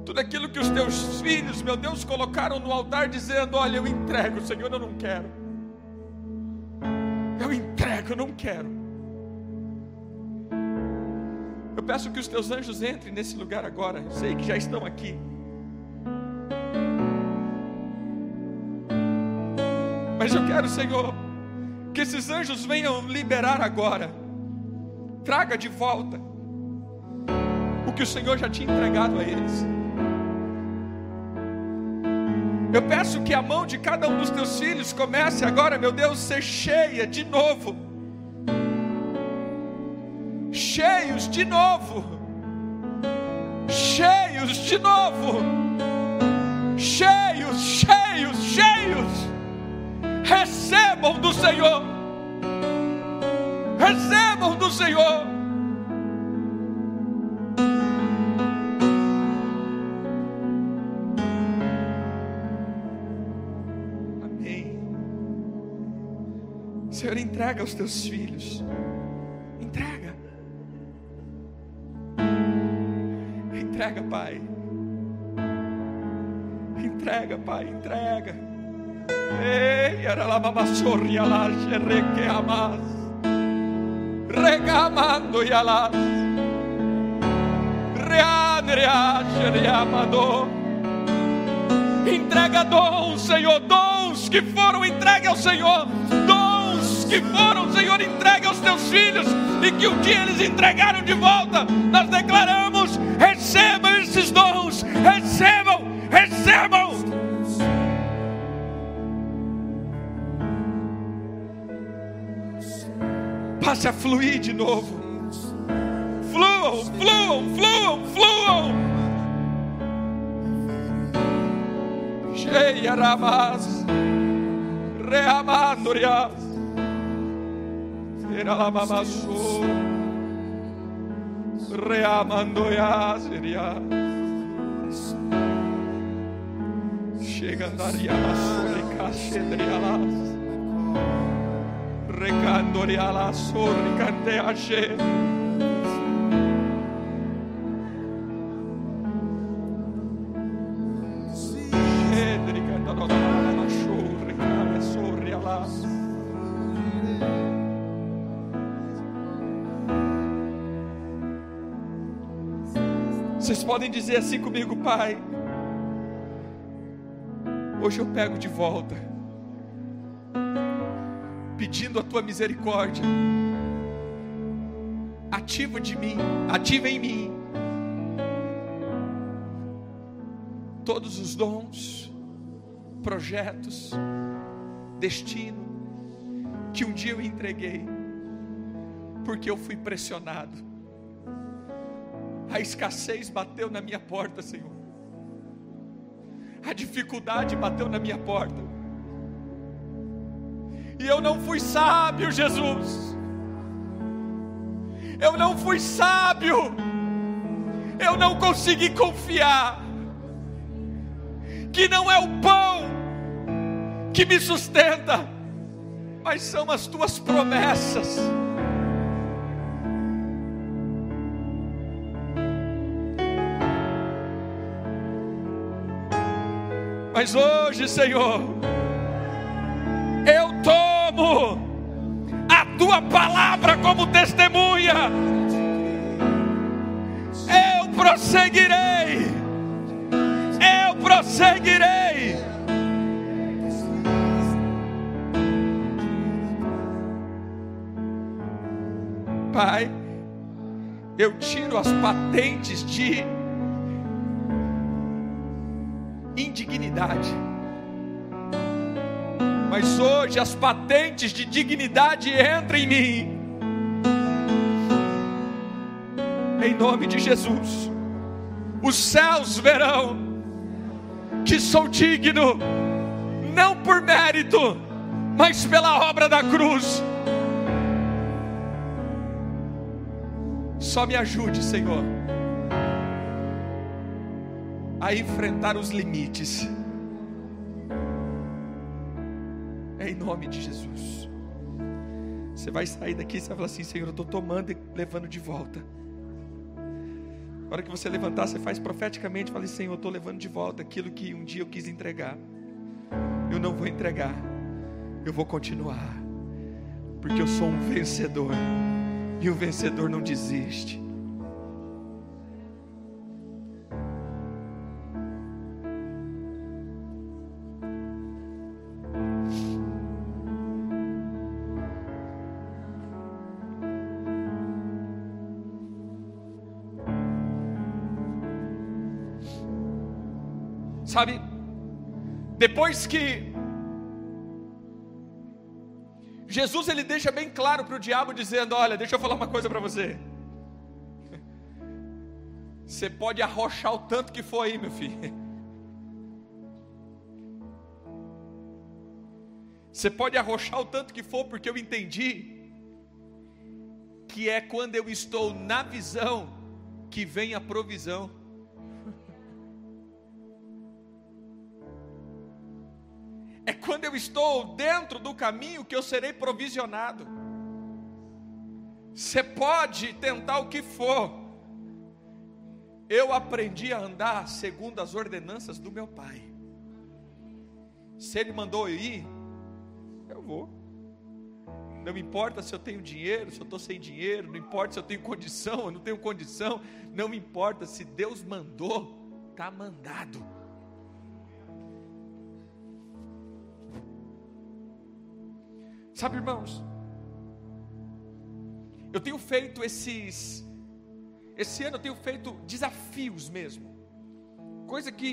tudo aquilo que os teus filhos, meu Deus, colocaram no altar, dizendo: Olha, eu entrego, Senhor, eu não quero. Eu entrego, eu não quero. Eu peço que os teus anjos entrem nesse lugar agora. Eu sei que já estão aqui. Mas eu quero, Senhor, que esses anjos venham liberar agora. Traga de volta o que o Senhor já tinha entregado a eles. Eu peço que a mão de cada um dos teus filhos comece agora, meu Deus, ser cheia de novo. Cheios de novo. Cheios de novo. Cheios, cheios, cheios. Recebam do Senhor. Recebam do Senhor. Amém. Senhor, entrega aos teus filhos. Entrega. Entrega, Pai. Entrega, Pai, entrega. Ei, era la mama sorria lá, xerreque amas. Regamando e alas. Entrega dons, Senhor, dons que foram entregues ao Senhor, dons que foram, Senhor, entregue aos teus filhos e que um dia eles entregaram de volta. Nós declaramos: recebam esses dons, recebam, recebam. Passe a fluir de novo. Fluam, fluam, fluam, fluam. Cheia ramas, reamandorias, era la mamasu, reamandoias, Chega andaria recandore ala sorri cante ashe. Cedri canta da sorri sorri. Vocês podem dizer assim comigo, Pai. Hoje eu pego de volta pedindo a tua misericórdia. Ativa de mim, ativa em mim todos os dons, projetos, destino que um dia eu entreguei, porque eu fui pressionado. A escassez bateu na minha porta, Senhor. A dificuldade bateu na minha porta. E eu não fui sábio, Jesus. Eu não fui sábio. Eu não consegui confiar que não é o pão que me sustenta, mas são as tuas promessas. Mas hoje, Senhor, tomo a tua palavra como testemunha. Eu prosseguirei. Eu prosseguirei. Pai, eu tiro as patentes de indignidade. Mas hoje as patentes de dignidade entram em mim. Em nome de Jesus. Os céus verão que sou digno, não por mérito, mas pela obra da cruz. Só me ajude, Senhor a enfrentar os limites. Em nome de Jesus. Você vai sair daqui e você vai falar assim: Senhor, eu estou tomando e levando de volta. Na hora que você levantar, você faz profeticamente: fala, Senhor, eu estou levando de volta aquilo que um dia eu quis entregar. Eu não vou entregar, eu vou continuar, porque eu sou um vencedor, e o vencedor não desiste. Sabe, depois que Jesus ele deixa bem claro para o diabo dizendo: Olha, deixa eu falar uma coisa para você. Você pode arrochar o tanto que for aí, meu filho. Você pode arrochar o tanto que for, porque eu entendi que é quando eu estou na visão que vem a provisão. É quando eu estou dentro do caminho que eu serei provisionado. Você pode tentar o que for. Eu aprendi a andar segundo as ordenanças do meu pai. Se ele mandou eu ir, eu vou. Não importa se eu tenho dinheiro, se eu estou sem dinheiro, não importa se eu tenho condição, eu não tenho condição, não importa se Deus mandou, está mandado. Sabe, irmãos, eu tenho feito esses, esse ano eu tenho feito desafios mesmo, coisa que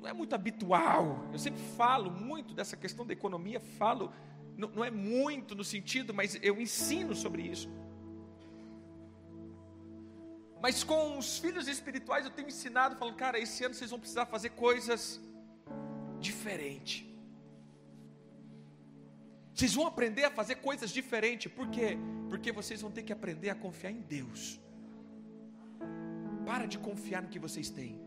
não é muito habitual. Eu sempre falo muito dessa questão da economia, falo, não, não é muito no sentido, mas eu ensino sobre isso. Mas com os filhos espirituais eu tenho ensinado, falando, cara, esse ano vocês vão precisar fazer coisas diferentes. Vocês vão aprender a fazer coisas diferentes. Por quê? Porque vocês vão ter que aprender a confiar em Deus. Para de confiar no que vocês têm.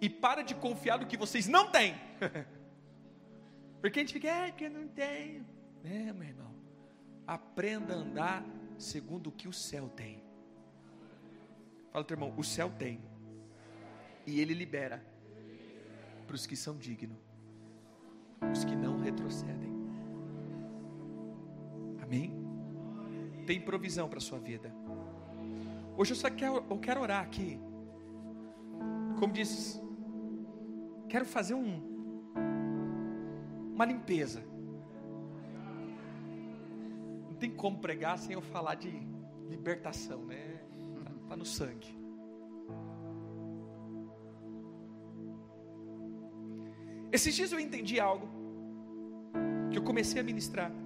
E para de confiar no que vocês não têm. Porque a gente fica, é que eu não tenho. É, meu irmão. Aprenda a andar segundo o que o céu tem. Fala, teu irmão, o céu tem. E ele libera para os que são dignos, os que não retrocedem. Amém? Tem provisão para a sua vida. Hoje eu só quero, eu quero orar aqui. Como diz, quero fazer um, uma limpeza. Não tem como pregar sem eu falar de libertação, né? Tá, tá no sangue. Esses dias eu entendi algo que eu comecei a ministrar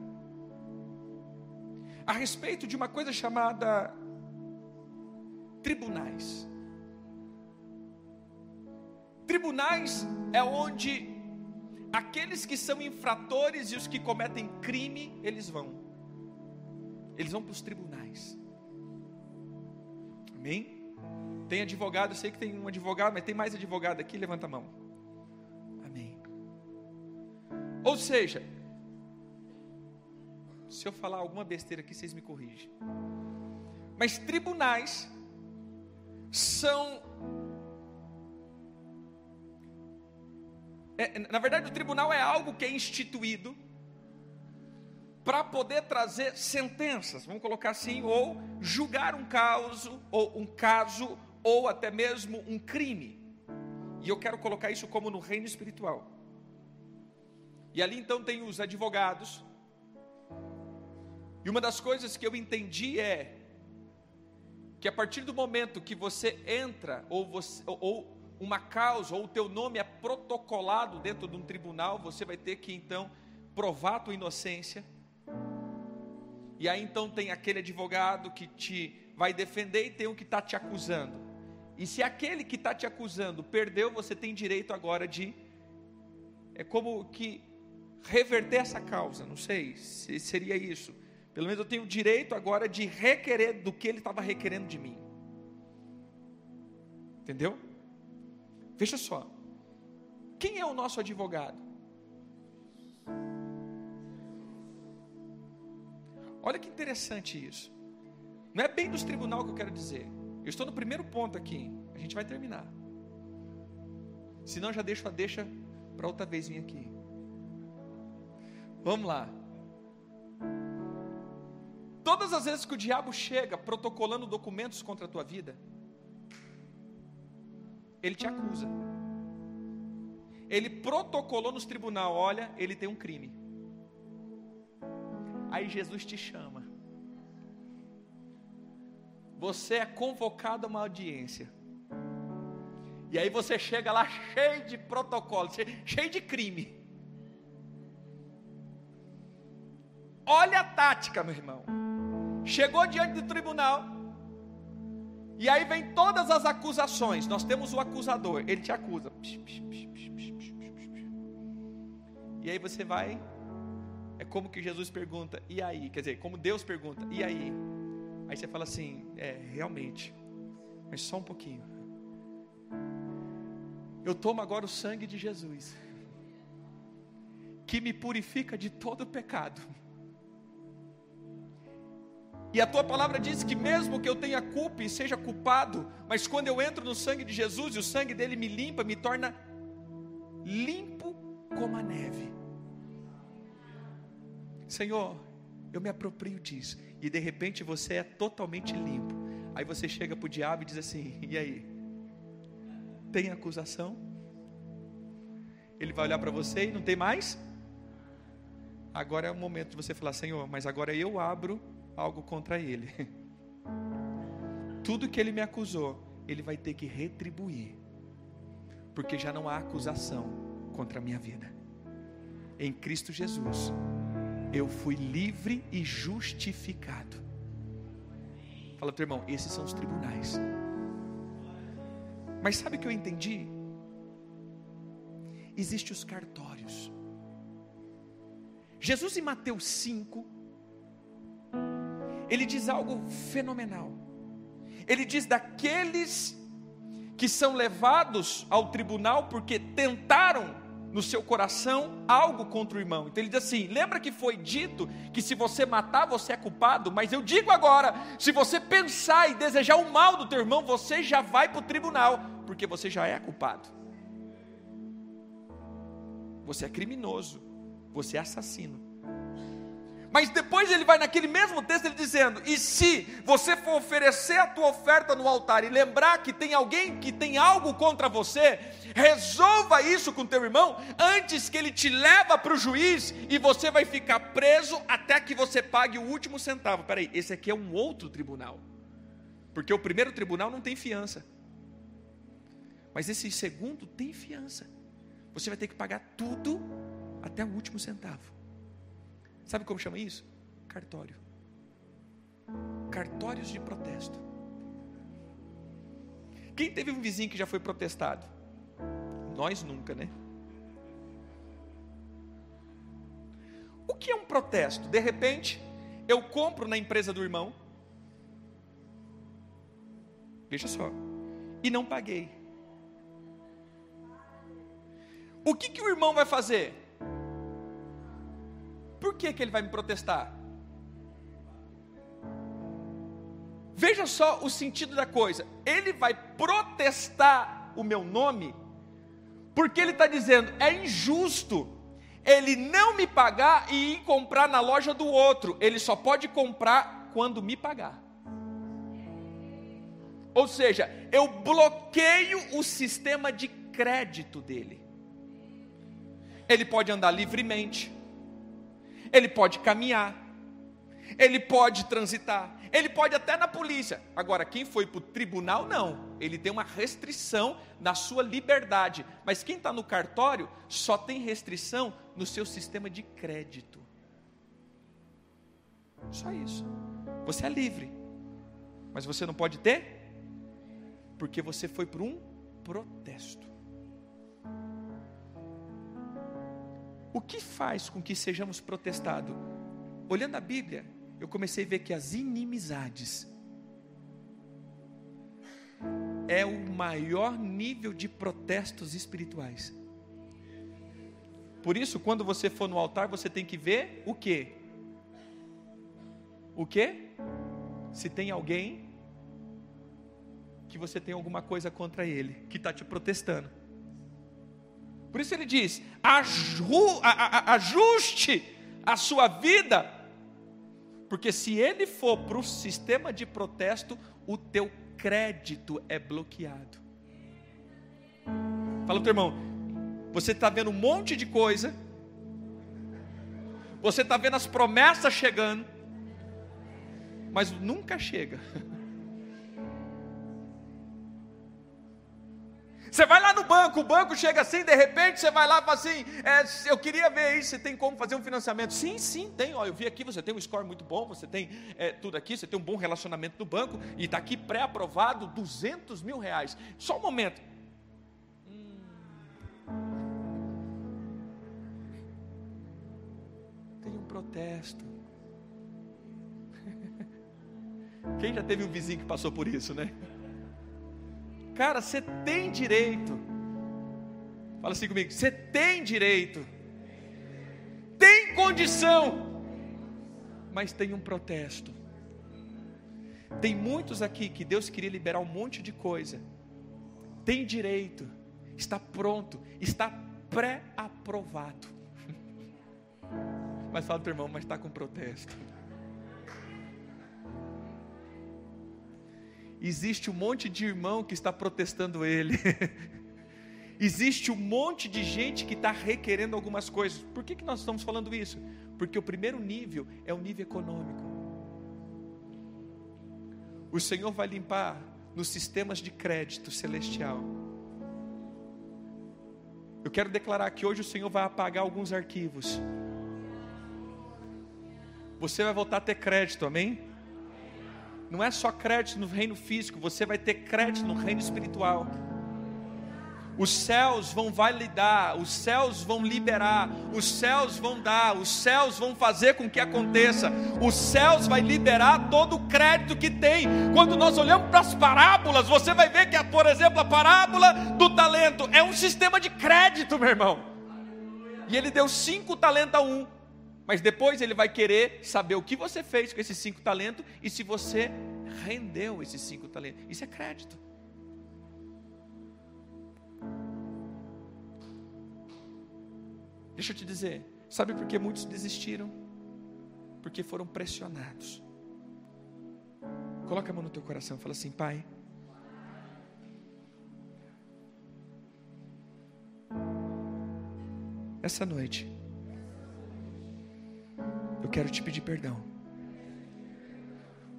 a respeito de uma coisa chamada tribunais. Tribunais é onde aqueles que são infratores e os que cometem crime, eles vão. Eles vão para os tribunais. Amém? Tem advogado, eu sei que tem um advogado, mas tem mais advogado aqui, levanta a mão. Amém. Ou seja, se eu falar alguma besteira aqui, vocês me corrigem. Mas tribunais são. É, na verdade, o tribunal é algo que é instituído para poder trazer sentenças, vamos colocar assim, ou julgar um caso, ou um caso, ou até mesmo um crime. E eu quero colocar isso como no reino espiritual. E ali então tem os advogados. E uma das coisas que eu entendi é que a partir do momento que você entra, ou, você, ou uma causa, ou o teu nome é protocolado dentro de um tribunal, você vai ter que então provar a tua inocência. E aí então tem aquele advogado que te vai defender e tem o que está te acusando. E se aquele que está te acusando perdeu, você tem direito agora de. É como que reverter essa causa, não sei se seria isso pelo menos eu tenho o direito agora de requerer do que ele estava requerendo de mim. Entendeu? Veja só. Quem é o nosso advogado? Olha que interessante isso. Não é bem dos tribunal que eu quero dizer. Eu estou no primeiro ponto aqui. A gente vai terminar. Senão já deixo a deixa para outra vez vir aqui. Vamos lá. Todas as vezes que o diabo chega protocolando documentos contra a tua vida, ele te acusa. Ele protocolou nos tribunal, olha, ele tem um crime. Aí Jesus te chama. Você é convocado a uma audiência. E aí você chega lá cheio de protocolo, cheio de crime. Olha a tática, meu irmão. Chegou diante do tribunal. E aí vem todas as acusações. Nós temos o acusador, ele te acusa. E aí você vai. É como que Jesus pergunta, e aí? Quer dizer, como Deus pergunta, e aí? Aí você fala assim: é, realmente. Mas só um pouquinho. Eu tomo agora o sangue de Jesus, que me purifica de todo pecado e a tua palavra diz que mesmo que eu tenha culpa e seja culpado, mas quando eu entro no sangue de Jesus e o sangue dele me limpa, me torna limpo como a neve. Senhor, eu me aproprio disso. E de repente você é totalmente limpo. Aí você chega para o diabo e diz assim: e aí? Tem acusação? Ele vai olhar para você e não tem mais? Agora é o momento de você falar: Senhor, mas agora eu abro algo contra ele. Tudo que ele me acusou, ele vai ter que retribuir, porque já não há acusação contra a minha vida. Em Cristo Jesus, eu fui livre e justificado. Fala, teu irmão, esses são os tribunais. Mas sabe o que eu entendi? Existem os cartórios. Jesus em Mateus 5, ele diz algo fenomenal. Ele diz daqueles que são levados ao tribunal porque tentaram no seu coração algo contra o irmão. Então ele diz assim: lembra que foi dito que se você matar, você é culpado? Mas eu digo agora: se você pensar e desejar o mal do teu irmão, você já vai para o tribunal, porque você já é culpado. Você é criminoso, você é assassino. Mas depois ele vai naquele mesmo texto ele dizendo: "E se você for oferecer a tua oferta no altar e lembrar que tem alguém que tem algo contra você, resolva isso com teu irmão antes que ele te leva para o juiz e você vai ficar preso até que você pague o último centavo". Peraí, esse aqui é um outro tribunal. Porque o primeiro tribunal não tem fiança. Mas esse segundo tem fiança. Você vai ter que pagar tudo até o último centavo. Sabe como chama isso? Cartório. Cartórios de protesto. Quem teve um vizinho que já foi protestado? Nós nunca, né? O que é um protesto? De repente, eu compro na empresa do irmão. Veja só. E não paguei. O que, que o irmão vai fazer? Que, que ele vai me protestar? Veja só o sentido da coisa. Ele vai protestar o meu nome, porque ele está dizendo: é injusto ele não me pagar e ir comprar na loja do outro. Ele só pode comprar quando me pagar. Ou seja, eu bloqueio o sistema de crédito dele. Ele pode andar livremente, ele pode caminhar, ele pode transitar, ele pode até na polícia. Agora, quem foi para o tribunal, não. Ele tem uma restrição na sua liberdade. Mas quem está no cartório só tem restrição no seu sistema de crédito. Só isso. Você é livre. Mas você não pode ter? Porque você foi por um protesto. O que faz com que sejamos protestados? Olhando a Bíblia, eu comecei a ver que as inimizades é o maior nível de protestos espirituais. Por isso, quando você for no altar, você tem que ver o que? O que? Se tem alguém que você tem alguma coisa contra ele, que está te protestando. Por isso ele diz: ajuste a sua vida, porque se ele for para o sistema de protesto, o teu crédito é bloqueado. Fala para o teu irmão, você está vendo um monte de coisa, você está vendo as promessas chegando, mas nunca chega. Você vai lá no banco, o banco chega assim, de repente você vai lá e fala assim: é, eu queria ver aí se tem como fazer um financiamento. Sim, sim, tem. Ó, eu vi aqui, você tem um score muito bom, você tem é, tudo aqui, você tem um bom relacionamento no banco e está aqui pré-aprovado 200 mil reais. Só um momento. Hum. Tem um protesto. Quem já teve um vizinho que passou por isso, né? Cara, você tem direito. Fala assim comigo: você tem direito. Tem condição. Mas tem um protesto. Tem muitos aqui que Deus queria liberar um monte de coisa. Tem direito. Está pronto. Está pré-aprovado. Mas fala para o irmão, mas está com protesto. Existe um monte de irmão que está protestando ele. existe um monte de gente que está requerendo algumas coisas. Por que, que nós estamos falando isso? Porque o primeiro nível é o nível econômico. O Senhor vai limpar nos sistemas de crédito celestial. Eu quero declarar que hoje o Senhor vai apagar alguns arquivos. Você vai voltar a ter crédito, amém? Não é só crédito no reino físico, você vai ter crédito no reino espiritual. Os céus vão validar, os céus vão liberar, os céus vão dar, os céus vão fazer com que aconteça. Os céus vai liberar todo o crédito que tem. Quando nós olhamos para as parábolas, você vai ver que, por exemplo, a parábola do talento é um sistema de crédito, meu irmão. E ele deu cinco talentos a um. Mas depois ele vai querer saber o que você fez com esses cinco talentos e se você rendeu esses cinco talentos. Isso é crédito. Deixa eu te dizer, sabe por que muitos desistiram? porque foram pressionados. Coloca a mão no teu coração fala assim: Pai, essa noite, eu quero te pedir perdão,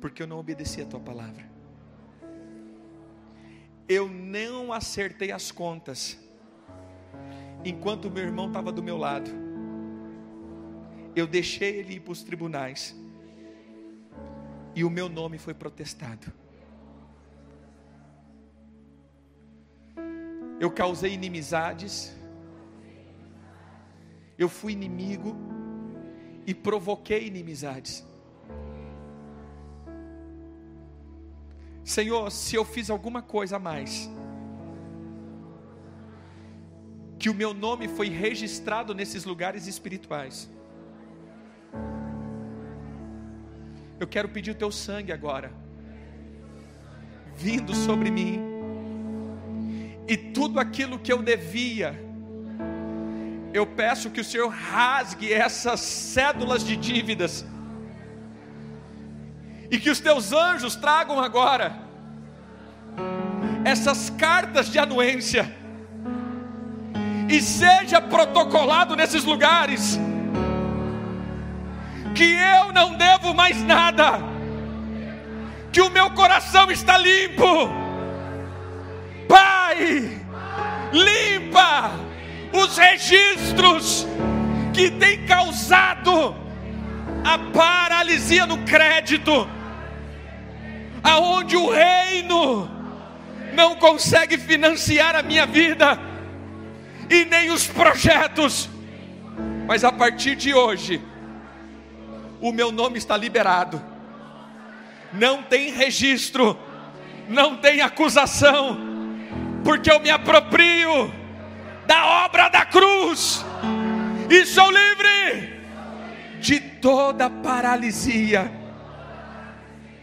porque eu não obedeci a tua palavra. Eu não acertei as contas, enquanto meu irmão estava do meu lado. Eu deixei ele ir para os tribunais, e o meu nome foi protestado. Eu causei inimizades, eu fui inimigo e provoquei inimizades. Senhor, se eu fiz alguma coisa a mais, que o meu nome foi registrado nesses lugares espirituais. Eu quero pedir o teu sangue agora, vindo sobre mim, e tudo aquilo que eu devia, eu peço que o Senhor rasgue essas cédulas de dívidas, e que os teus anjos tragam agora essas cartas de anuência, e seja protocolado nesses lugares, que eu não devo mais nada, que o meu coração está limpo, Pai, limpa os registros que têm causado a paralisia no crédito, aonde o reino não consegue financiar a minha vida e nem os projetos, mas a partir de hoje, o meu nome está liberado, não tem registro, não tem acusação, porque eu me aproprio da obra da cruz e sou livre de toda paralisia,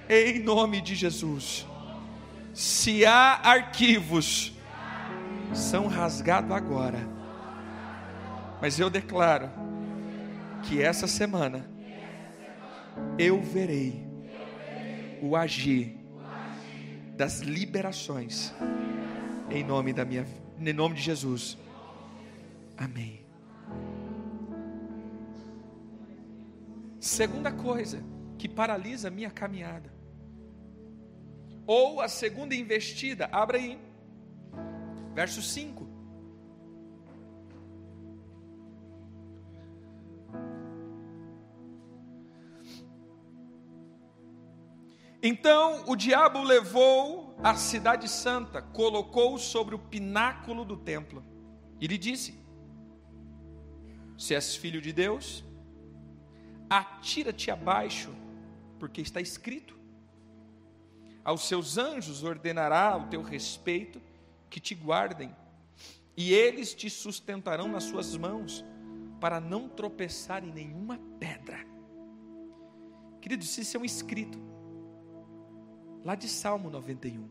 em nome de Jesus. Se há arquivos, são rasgados agora, mas eu declaro que essa semana eu verei o agir das liberações em nome da minha em nome de Jesus. Amém. Segunda coisa que paralisa a minha caminhada. Ou a segunda investida, abra aí. Verso 5. Então o diabo levou a cidade santa, colocou-o sobre o pináculo do templo e lhe disse: Se és filho de Deus, atira-te abaixo, porque está escrito: Aos seus anjos ordenará o teu respeito que te guardem, e eles te sustentarão nas suas mãos, para não tropeçar em nenhuma pedra. Queridos, isso é um escrito lá de Salmo 91.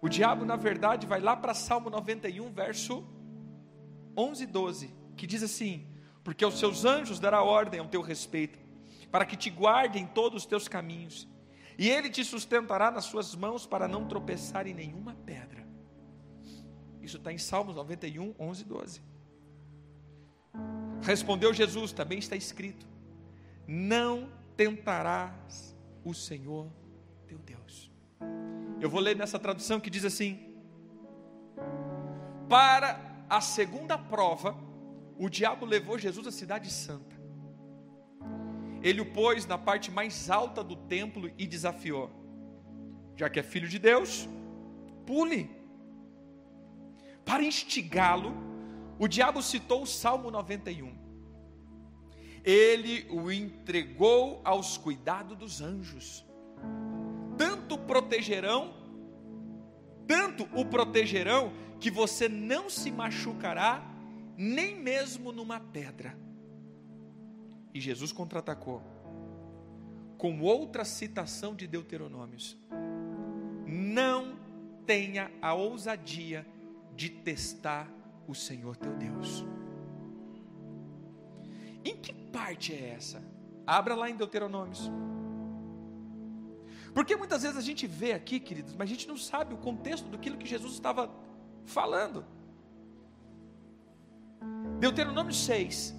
O diabo, na verdade, vai lá para Salmo 91, verso 11 e 12, que diz assim: Porque aos seus anjos dará ordem ao teu respeito, para que te guardem em todos os teus caminhos, e ele te sustentará nas suas mãos para não tropeçar em nenhuma pedra. Isso está em Salmos 91, 11 e 12. Respondeu Jesus, também está escrito: Não tentarás o Senhor teu Deus. Eu vou ler nessa tradução que diz assim: Para a segunda prova, o diabo levou Jesus à cidade santa. Ele o pôs na parte mais alta do templo e desafiou: Já que é filho de Deus, pule. Para instigá-lo, o diabo citou o Salmo 91 ele o entregou aos cuidados dos anjos. Tanto protegerão, tanto o protegerão, que você não se machucará, nem mesmo numa pedra. E Jesus contra-atacou com outra citação de Deuteronômios: Não tenha a ousadia de testar o Senhor teu Deus. Em que parte é essa? Abra lá em Deuteronômios. Porque muitas vezes a gente vê aqui, queridos, mas a gente não sabe o contexto daquilo que Jesus estava falando. Deuteronômio 6.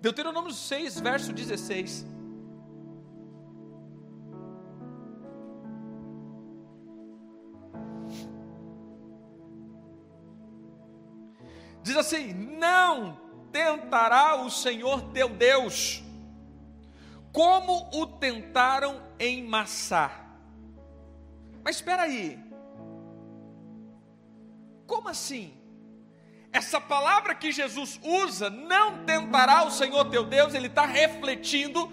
Deuteronômio 6, verso 16. Diz assim: Não tentará o Senhor teu Deus, como o tentaram em Massá. Mas espera aí, como assim? Essa palavra que Jesus usa, não tentará o Senhor teu Deus, ele está refletindo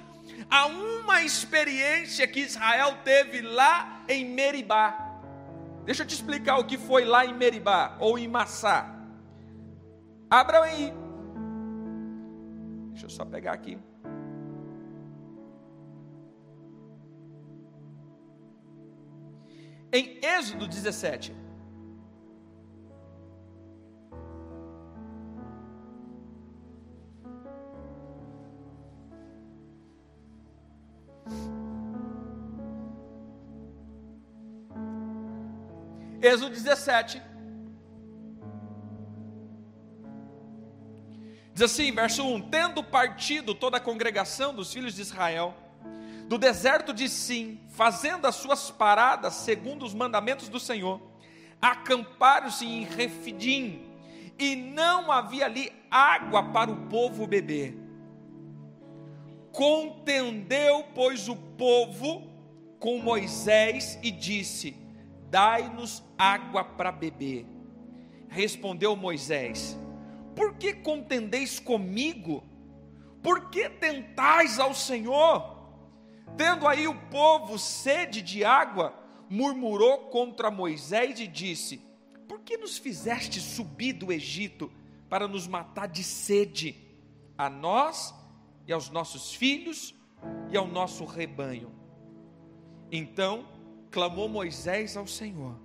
a uma experiência que Israel teve lá em Meribá. Deixa eu te explicar o que foi lá em Meribá ou em Massá. Abra aí. Deixa eu só pegar aqui. Em Êxodo 17. Êxodo 17. Diz assim, verso 1: Tendo partido toda a congregação dos filhos de Israel, do deserto de Sim, fazendo as suas paradas segundo os mandamentos do Senhor, acamparam-se em Refidim, e não havia ali água para o povo beber. Contendeu, pois, o povo com Moisés e disse: Dai-nos água para beber. Respondeu Moisés: Por que contendeis comigo? Por que tentais ao Senhor? Tendo aí o povo sede de água, murmurou contra Moisés e disse: Por que nos fizeste subir do Egito para nos matar de sede, a nós e aos nossos filhos e ao nosso rebanho? Então clamou Moisés ao Senhor: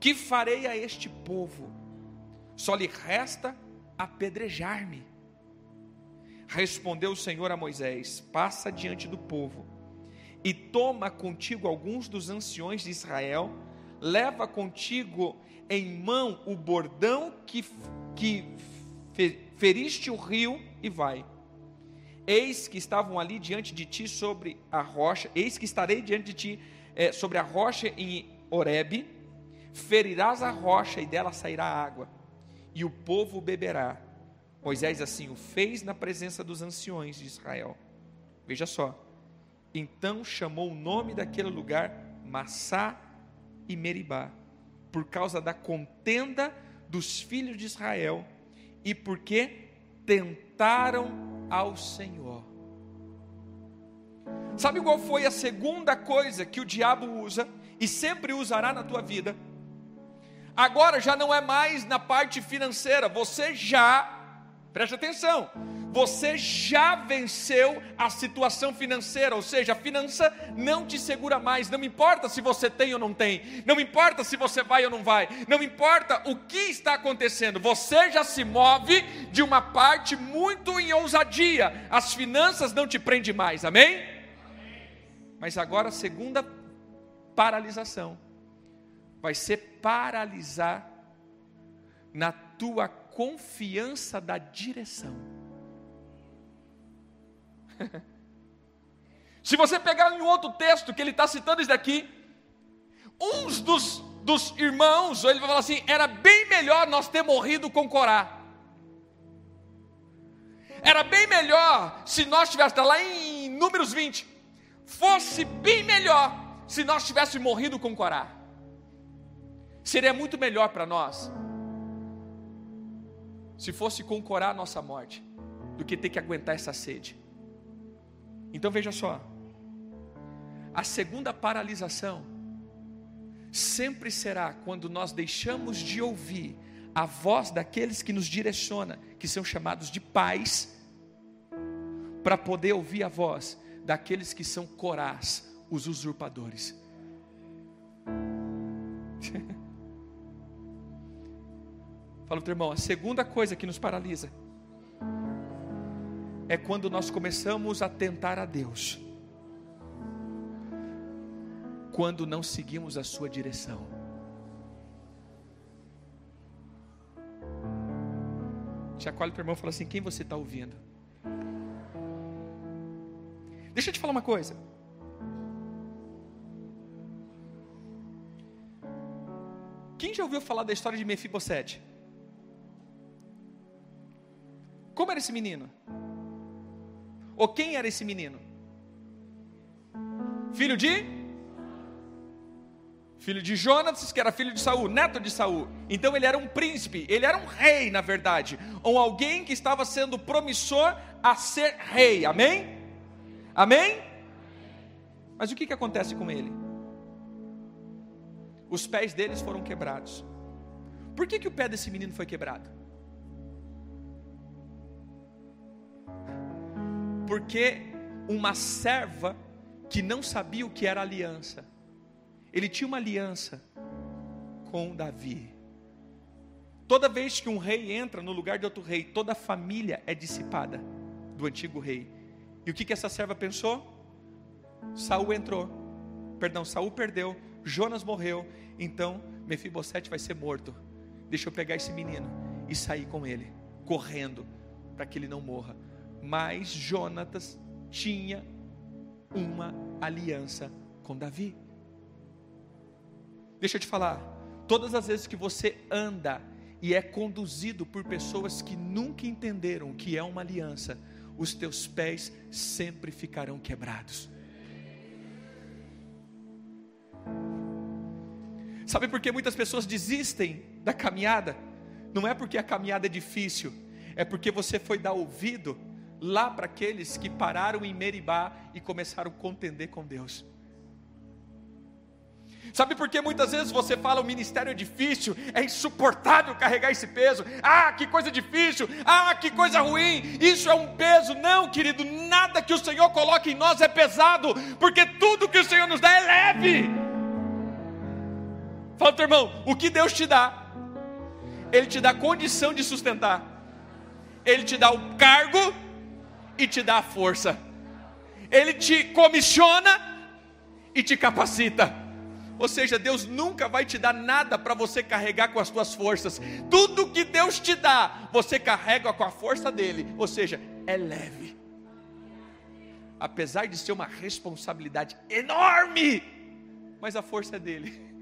Que farei a este povo? Só lhe resta apedrejar-me. Respondeu o Senhor a Moisés: Passa diante do povo e toma contigo alguns dos anciões de Israel, leva contigo em mão o bordão que, que feriste o rio e vai. Eis que estavam ali diante de ti sobre a rocha, eis que estarei diante de ti é, sobre a rocha em Horebe, ferirás a rocha e dela sairá água, e o povo beberá. Moisés assim o fez na presença dos anciões de Israel. Veja só. Então chamou o nome daquele lugar Massá e Meribá, por causa da contenda dos filhos de Israel e porque tentaram ao Senhor. Sabe qual foi a segunda coisa que o diabo usa e sempre usará na tua vida? Agora já não é mais na parte financeira, você já, preste atenção, você já venceu a situação financeira, ou seja, a finança não te segura mais, não importa se você tem ou não tem, não importa se você vai ou não vai, não importa o que está acontecendo, você já se move de uma parte muito em ousadia, as finanças não te prendem mais, amém? Mas agora a segunda paralisação vai ser paralisar na tua confiança da direção. Se você pegar em outro texto que ele está citando isso daqui, uns dos, dos irmãos, ele vai falar assim: era bem melhor nós ter morrido com Corá. Era bem melhor se nós tivéssemos, está lá em Números 20, fosse bem melhor se nós tivéssemos morrido com Corá. Seria muito melhor para nós se fosse com Corá a nossa morte, do que ter que aguentar essa sede. Então veja só, a segunda paralisação sempre será quando nós deixamos de ouvir a voz daqueles que nos direciona, que são chamados de pais, para poder ouvir a voz daqueles que são corás, os usurpadores. Fala teu irmão, a segunda coisa que nos paralisa é quando nós começamos a tentar a Deus, quando não seguimos a Sua direção. Chacoalha o teu irmão e fala assim: quem você está ouvindo? Deixa eu te falar uma coisa. Quem já ouviu falar da história de Mefibosete? Como era esse menino? Ou quem era esse menino? Filho de? Filho de Jonas, que era filho de Saul, neto de Saul. Então ele era um príncipe, ele era um rei, na verdade, ou alguém que estava sendo promissor a ser rei. Amém? Amém? Mas o que, que acontece com ele? Os pés deles foram quebrados. Por que, que o pé desse menino foi quebrado? Porque uma serva que não sabia o que era aliança, ele tinha uma aliança com Davi. Toda vez que um rei entra no lugar de outro rei, toda a família é dissipada do antigo rei. E o que, que essa serva pensou? Saul entrou, perdão, Saul perdeu, Jonas morreu, então Mefibosete vai ser morto. Deixa eu pegar esse menino e sair com ele, correndo, para que ele não morra. Mas Jonatas tinha uma aliança com Davi. Deixa eu te falar, todas as vezes que você anda e é conduzido por pessoas que nunca entenderam o que é uma aliança, os teus pés sempre ficarão quebrados. Sabe por que muitas pessoas desistem da caminhada? Não é porque a caminhada é difícil, é porque você foi dar ouvido lá para aqueles que pararam em Meribá e começaram a contender com Deus. Sabe por que muitas vezes você fala o ministério é difícil, é insuportável carregar esse peso? Ah, que coisa difícil! Ah, que coisa ruim! Isso é um peso. Não, querido, nada que o Senhor coloque em nós é pesado, porque tudo que o Senhor nos dá é leve. Fala, teu irmão, o que Deus te dá, Ele te dá condição de sustentar, Ele te dá o cargo e te dá a força, Ele te comissiona e te capacita. Ou seja, Deus nunca vai te dar nada para você carregar com as suas forças. Tudo que Deus te dá, você carrega com a força dele. Ou seja, é leve. Apesar de ser uma responsabilidade enorme, mas a força é dele.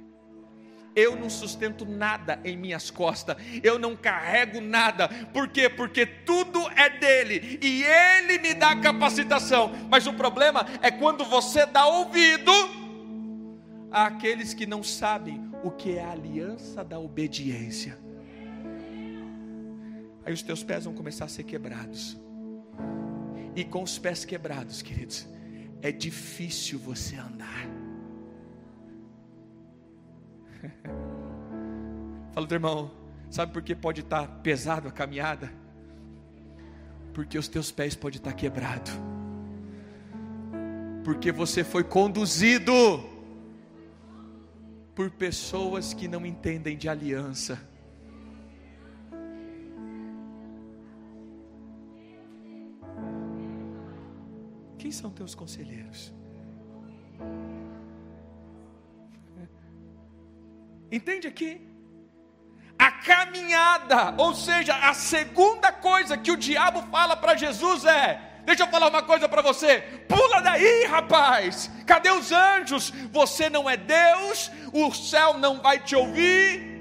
Eu não sustento nada em minhas costas, eu não carrego nada, por quê? Porque tudo é dele e ele me dá capacitação. Mas o problema é quando você dá ouvido àqueles que não sabem o que é a aliança da obediência. Aí os teus pés vão começar a ser quebrados. E com os pés quebrados, queridos, é difícil você andar. Fala, teu irmão, sabe por que pode estar pesado a caminhada? Porque os teus pés podem estar quebrados. Porque você foi conduzido por pessoas que não entendem de aliança. Quem são teus conselheiros? Entende aqui? A caminhada, ou seja, a segunda coisa que o diabo fala para Jesus é: Deixa eu falar uma coisa para você. Pula daí, rapaz. Cadê os anjos? Você não é Deus, o céu não vai te ouvir.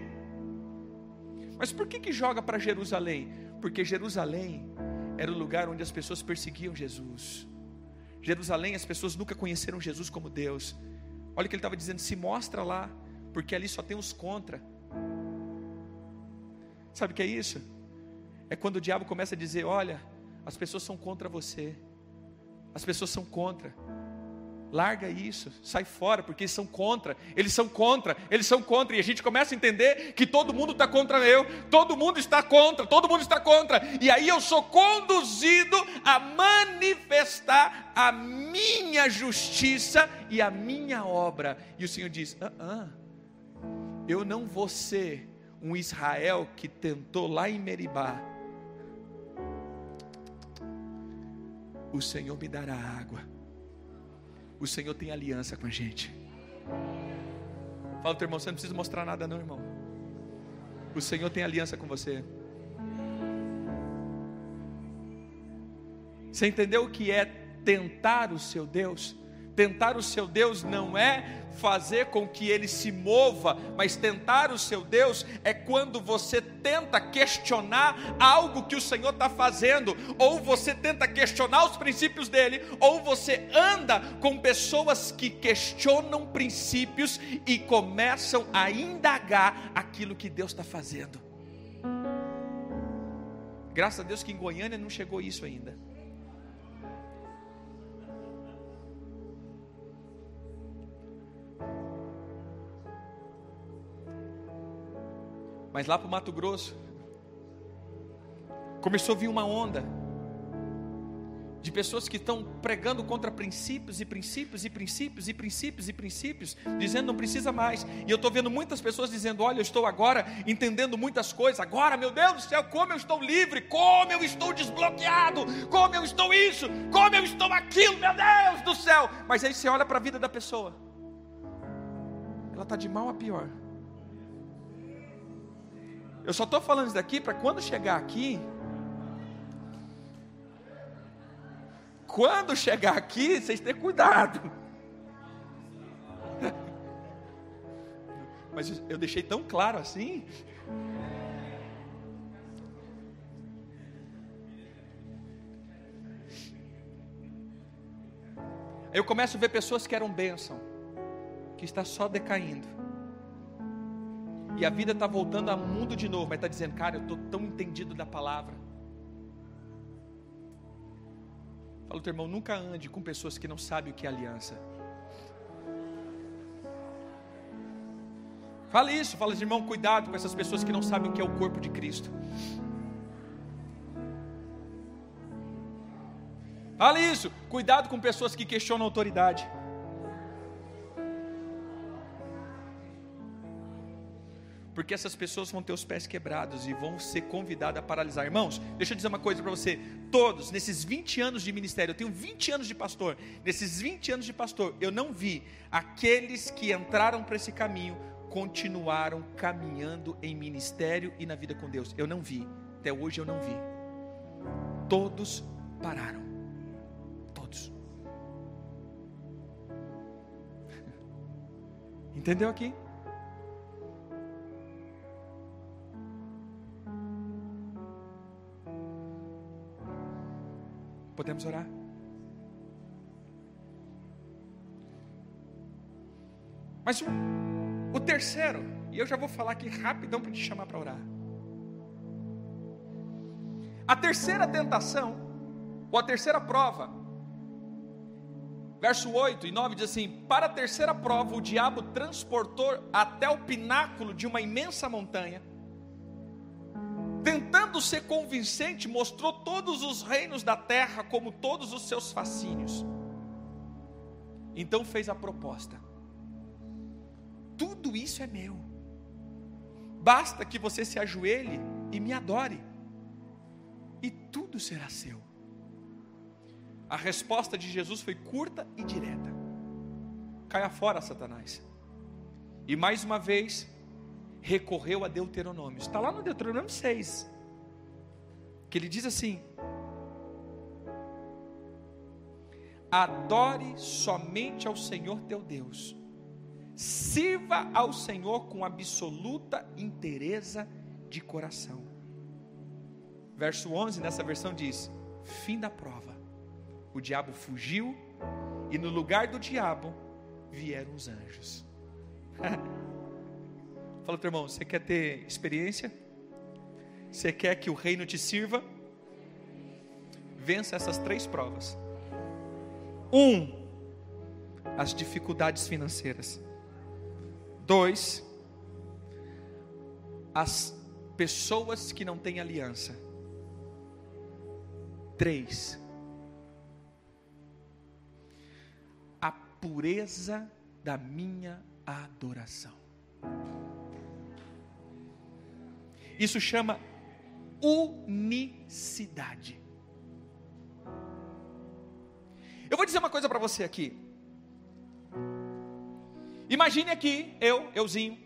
Mas por que que joga para Jerusalém? Porque Jerusalém era o lugar onde as pessoas perseguiam Jesus. Jerusalém, as pessoas nunca conheceram Jesus como Deus. Olha o que ele estava dizendo: se mostra lá, porque ali só tem os contra. Sabe o que é isso? É quando o diabo começa a dizer: olha, as pessoas são contra você. As pessoas são contra. Larga isso, sai fora, porque eles são contra, eles são contra, eles são contra, e a gente começa a entender que todo mundo está contra eu, todo mundo está contra, todo mundo está contra, e aí eu sou conduzido a manifestar a minha justiça e a minha obra. E o Senhor diz: ah, ah, eu não vou ser um Israel que tentou lá em Meribá. O Senhor me dará água o Senhor tem aliança com a gente. Fala, teu irmão, você não precisa mostrar nada, não, irmão. O Senhor tem aliança com você. Você entendeu o que é tentar o seu Deus? Tentar o seu Deus não é fazer com que ele se mova, mas tentar o seu Deus é quando você tenta questionar algo que o Senhor está fazendo, ou você tenta questionar os princípios dele, ou você anda com pessoas que questionam princípios e começam a indagar aquilo que Deus está fazendo. Graças a Deus que em Goiânia não chegou isso ainda. Mas lá para o Mato Grosso, começou a vir uma onda de pessoas que estão pregando contra princípios e princípios e princípios e princípios e princípios, dizendo não precisa mais. E eu estou vendo muitas pessoas dizendo: Olha, eu estou agora entendendo muitas coisas. Agora, meu Deus do céu, como eu estou livre, como eu estou desbloqueado, como eu estou isso, como eu estou aquilo, meu Deus do céu. Mas aí você olha para a vida da pessoa, ela está de mal a pior. Eu só estou falando isso daqui para quando chegar aqui. Quando chegar aqui, vocês tenham cuidado. Mas eu deixei tão claro assim. Eu começo a ver pessoas que eram bênção, que está só decaindo. E a vida está voltando ao mundo de novo, mas está dizendo, cara, eu estou tão entendido da palavra. Fala, teu irmão, nunca ande com pessoas que não sabem o que é aliança. Fala isso, fala, irmão, cuidado com essas pessoas que não sabem o que é o corpo de Cristo. Fala isso, cuidado com pessoas que questionam a autoridade. Porque essas pessoas vão ter os pés quebrados e vão ser convidadas a paralisar. Irmãos, deixa eu dizer uma coisa para você: todos, nesses 20 anos de ministério, eu tenho 20 anos de pastor, nesses 20 anos de pastor, eu não vi aqueles que entraram para esse caminho continuaram caminhando em ministério e na vida com Deus. Eu não vi, até hoje eu não vi. Todos pararam. Todos. Entendeu aqui? Podemos orar? Mas o, o terceiro, e eu já vou falar aqui rapidão para te chamar para orar. A terceira tentação, ou a terceira prova, verso 8 e 9 diz assim: Para a terceira prova, o diabo transportou até o pináculo de uma imensa montanha tentando ser convincente, mostrou todos os reinos da terra como todos os seus fascínios. Então fez a proposta: tudo isso é meu, basta que você se ajoelhe e me adore, e tudo será seu. A resposta de Jesus foi curta e direta: caia fora, Satanás. E mais uma vez, recorreu a Deuteronômio. Está lá no Deuteronômio 6. Que ele diz assim: Adore somente ao Senhor teu Deus. Sirva ao Senhor com absoluta inteireza de coração. Verso 11 nessa versão diz: Fim da prova. O diabo fugiu e no lugar do diabo vieram os anjos. Fala, teu irmão, você quer ter experiência? Você quer que o reino te sirva? Vença essas três provas. Um, as dificuldades financeiras. Dois, as pessoas que não têm aliança. Três, a pureza da minha adoração. Isso chama unicidade. Eu vou dizer uma coisa para você aqui. Imagine aqui, eu, euzinho,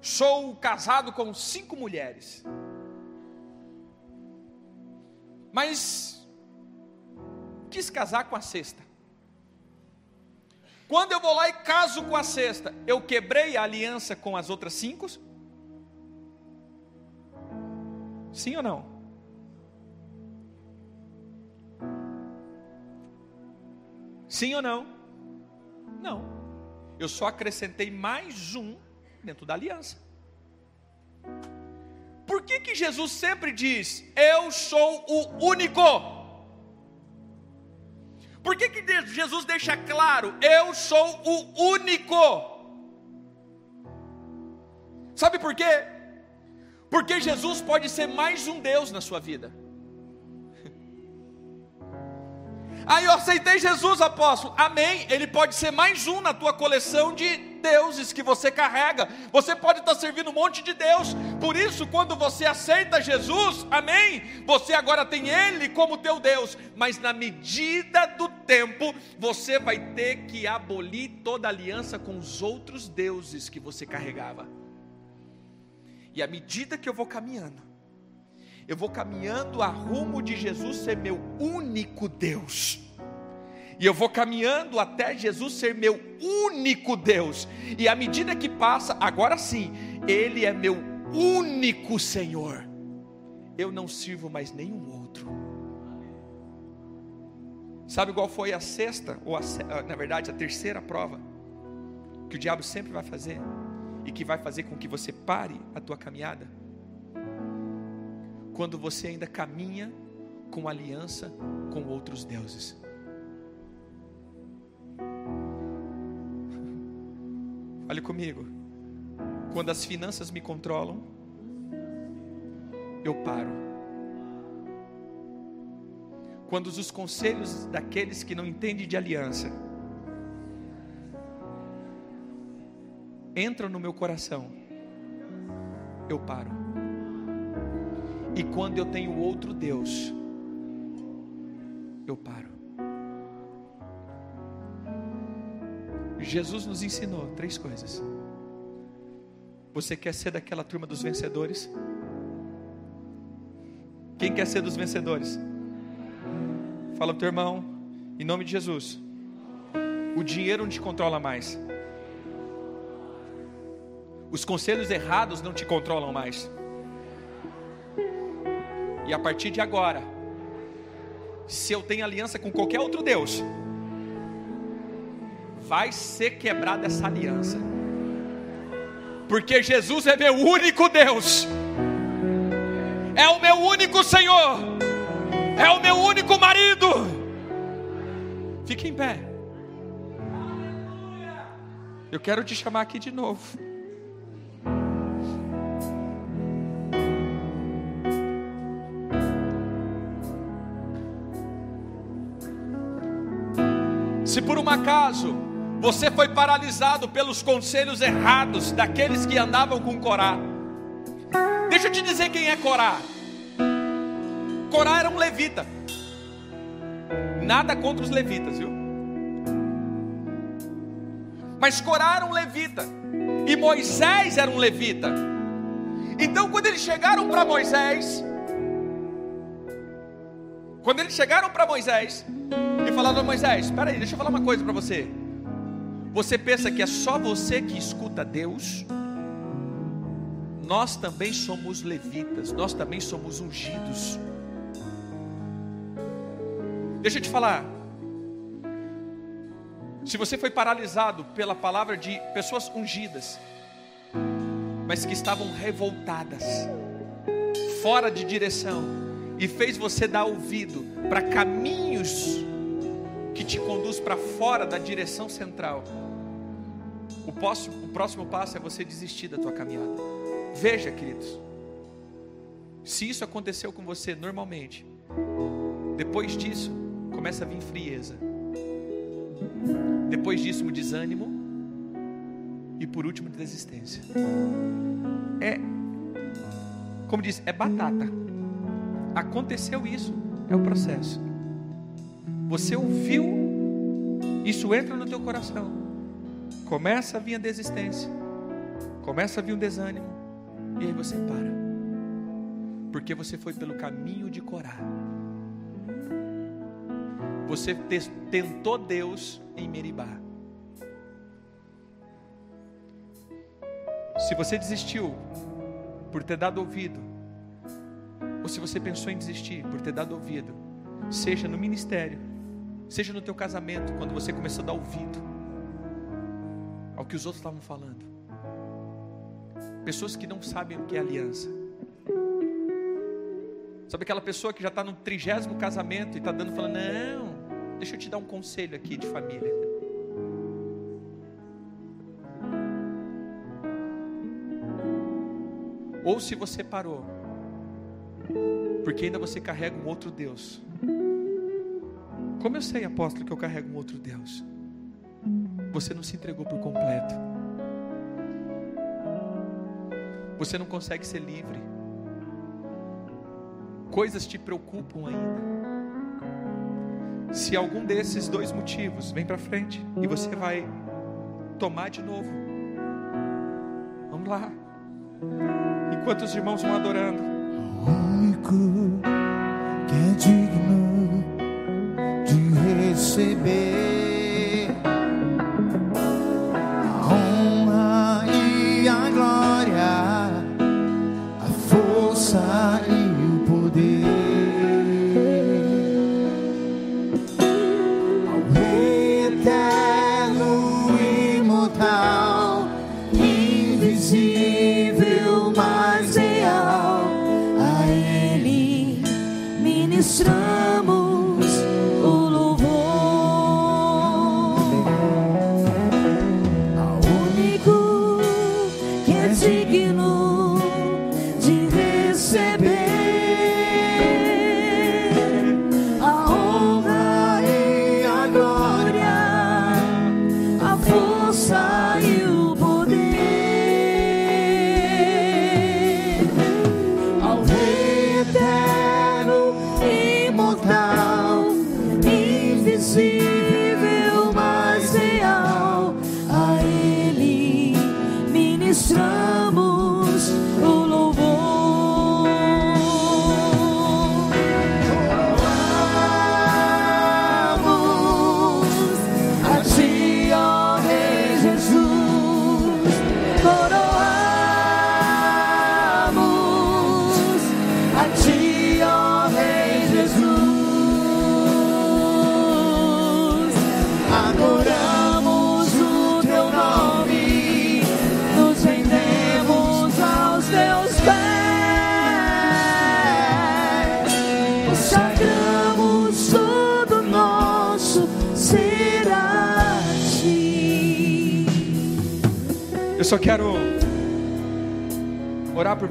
sou casado com cinco mulheres, mas quis casar com a sexta. Quando eu vou lá e caso com a sexta, eu quebrei a aliança com as outras cinco? Sim ou não? Sim ou não? Não. Eu só acrescentei mais um dentro da aliança. Por que que Jesus sempre diz: "Eu sou o único"? Por que, que Jesus deixa claro, eu sou o único? Sabe por quê? Porque Jesus pode ser mais um Deus na sua vida. Aí eu aceitei Jesus, apóstolo. Amém. Ele pode ser mais um na tua coleção de deuses que você carrega. Você pode estar servindo um monte de Deus. Por isso, quando você aceita Jesus, amém, você agora tem Ele como teu Deus. Mas na medida do tempo, você vai ter que abolir toda aliança com os outros deuses que você carregava. E à medida que eu vou caminhando, eu vou caminhando a rumo de Jesus ser meu único Deus. E eu vou caminhando até Jesus ser meu único Deus. E à medida que passa, agora sim, Ele é meu único Senhor. Eu não sirvo mais nenhum outro. Sabe qual foi a sexta, ou a, na verdade a terceira prova, que o diabo sempre vai fazer, e que vai fazer com que você pare a tua caminhada? Quando você ainda caminha com aliança com outros deuses. Olhe comigo. Quando as finanças me controlam, eu paro. Quando os conselhos daqueles que não entendem de aliança entram no meu coração, eu paro. E quando eu tenho outro Deus, eu paro. Jesus nos ensinou três coisas. Você quer ser daquela turma dos vencedores? Quem quer ser dos vencedores? Fala para o teu irmão, em nome de Jesus. O dinheiro não te controla mais. Os conselhos errados não te controlam mais. E a partir de agora, se eu tenho aliança com qualquer outro Deus, vai ser quebrada essa aliança. Porque Jesus é meu único Deus, é o meu único Senhor, é o meu único marido. Fique em pé. Eu quero te chamar aqui de novo. Se por um acaso você foi paralisado pelos conselhos errados daqueles que andavam com Corá, deixa eu te dizer quem é Corá. Corá era um levita. Nada contra os levitas, viu? Mas Corá era um levita. E Moisés era um levita. Então, quando eles chegaram para Moisés, quando eles chegaram para Moisés e falaram: Moisés, espera aí, deixa eu falar uma coisa para você. Você pensa que é só você que escuta Deus? Nós também somos levitas, nós também somos ungidos. Deixa eu te falar. Se você foi paralisado pela palavra de pessoas ungidas, mas que estavam revoltadas, fora de direção, e fez você dar ouvido para caminhos que te conduz para fora da direção central, o próximo, o próximo passo é você desistir da tua caminhada. Veja, queridos, se isso aconteceu com você normalmente, depois disso começa a vir frieza. Depois disso, o desânimo. E por último, desistência. É, como diz, é batata. Aconteceu isso, é o processo. Você ouviu, isso entra no teu coração. Começa a vir a desistência. Começa a vir um desânimo. E aí você para. Porque você foi pelo caminho de Corá. Você te- tentou Deus em Meribá. Se você desistiu por ter dado ouvido, ou se você pensou em desistir por ter dado ouvido, seja no ministério, seja no teu casamento, quando você começou a dar ouvido ao que os outros estavam falando. Pessoas que não sabem o que é aliança. Sabe aquela pessoa que já está no trigésimo casamento e está dando falando, não, deixa eu te dar um conselho aqui de família. Ou se você parou, porque ainda você carrega um outro Deus. Como eu sei, apóstolo, que eu carrego um outro Deus? Você não se entregou por completo. Você não consegue ser livre. Coisas te preocupam ainda. Se algum desses dois motivos vem para frente e você vai tomar de novo. Vamos lá. Enquanto os irmãos vão adorando, único que é digno receber a honra e a glória, a força e o poder ao eterno imortal, invisível, mas real. A Ele ministramos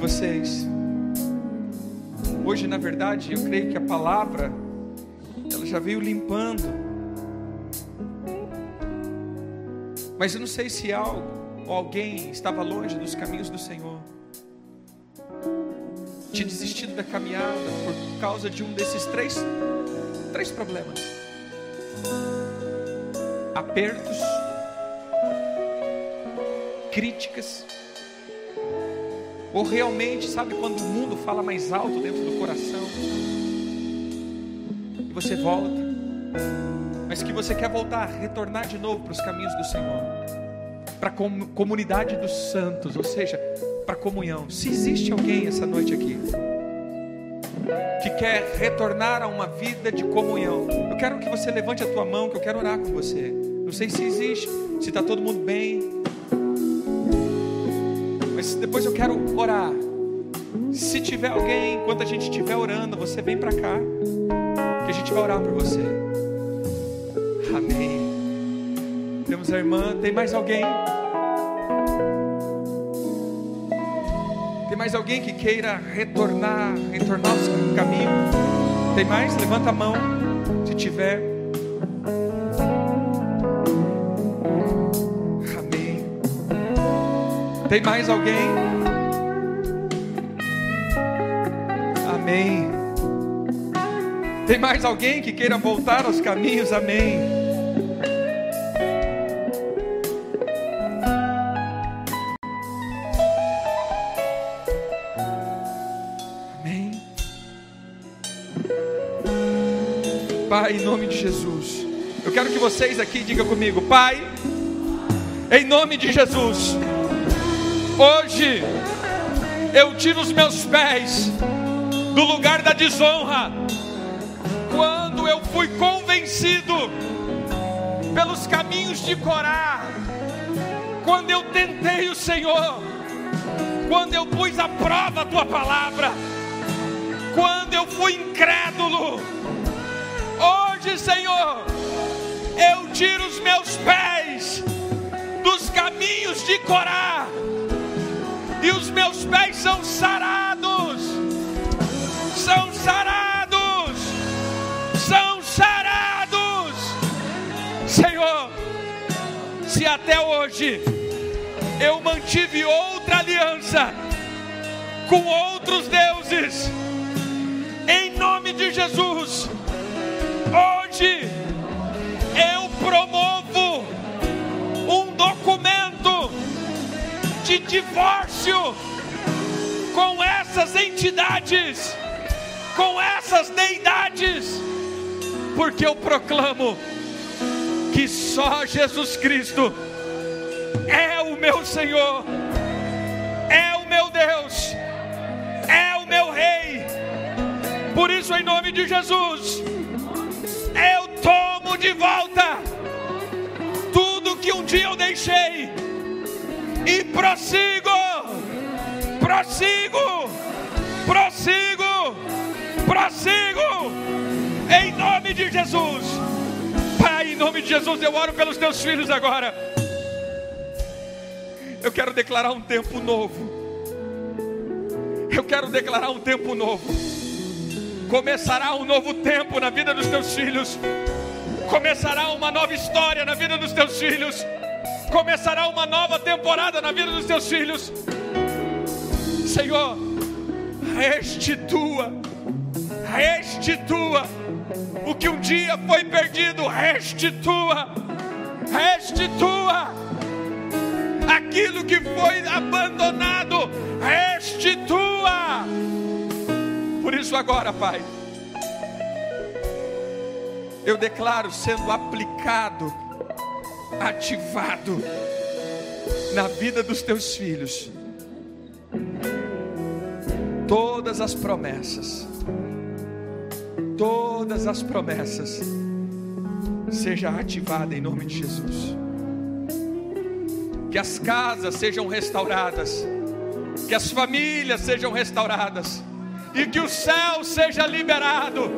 vocês. Hoje, na verdade, eu creio que a palavra ela já veio limpando. Mas eu não sei se algo ou alguém estava longe dos caminhos do Senhor. Tinha desistido da caminhada por causa de um desses três, três problemas: apertos, críticas, ou realmente, sabe quando o mundo fala mais alto dentro do coração e você volta, mas que você quer voltar, retornar de novo para os caminhos do Senhor, para a com- comunidade dos santos, ou seja, para a comunhão. Se existe alguém essa noite aqui que quer retornar a uma vida de comunhão, eu quero que você levante a tua mão, que eu quero orar com você. Não sei se existe, se está todo mundo bem, mas depois eu quero orar. Se tiver alguém, enquanto a gente estiver orando, você vem para cá, que a gente vai orar por você. Amém. Temos a irmã, tem mais alguém? Tem mais alguém que queira retornar, retornar ao caminho? Tem mais? Levanta a mão, se tiver. Tem mais alguém? Amém. Tem mais alguém que queira voltar aos caminhos? Amém. Pai, em nome de Jesus. Eu quero que vocês aqui digam comigo, Pai, em nome de Jesus. Hoje eu tiro os meus pés do lugar da desonra. Quando eu fui convencido pelos caminhos de Corá, quando eu tentei o Senhor, quando eu pus à prova a tua palavra, quando eu fui incrédulo, Hoje, Senhor, eu tiro os meus pés dos caminhos de Corá, e os meus pés são sarados, são sarados, são sarados, Senhor. Se até hoje eu mantive outra aliança com outros deuses, em nome de Jesus Hoje eu promovo um documento de divórcio com essas entidades, com essas deidades, porque eu proclamo que só Jesus Cristo é o meu Senhor, é o meu Deus, é o meu Rei. Por isso, em nome de Jesus, eu tomo de volta tudo que um dia eu deixei e prossigo, prossigo, prossigo, prossigo, em nome de Jesus. Pai, em nome de Jesus, eu oro pelos teus filhos agora. Eu quero declarar um tempo novo. Eu quero declarar um tempo novo começará um novo tempo na vida dos teus filhos, começará uma nova história na vida dos teus filhos, começará uma nova temporada na vida dos teus filhos. Senhor, restitua, restitua. O que um dia foi perdido, restitua, restitua. Aquilo que foi abandonado, restitua. Por isso, agora, Pai, eu declaro sendo aplicado, ativado na vida dos teus filhos, todas as promessas, todas as promessas, seja ativada em nome de Jesus. Que as casas sejam restauradas, que as famílias sejam restauradas e que o céu seja liberado.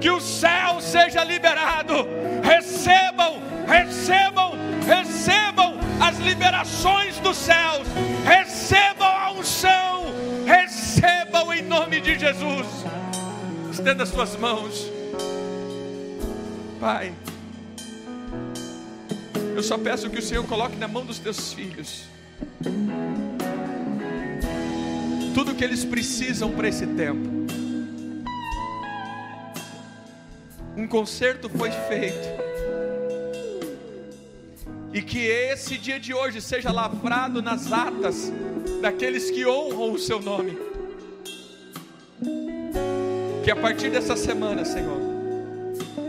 Que o céu seja liberado. Recebam, recebam, recebam as liberações dos céus. Recebam a unção. Recebam em nome de Jesus. Estenda as suas mãos. Pai, eu só peço que o Senhor coloque na mão dos teus filhos tudo que eles precisam para esse tempo. Um concerto foi feito. E que esse dia de hoje seja lavrado nas atas daqueles que honram o seu nome. Que a partir dessa semana, Senhor,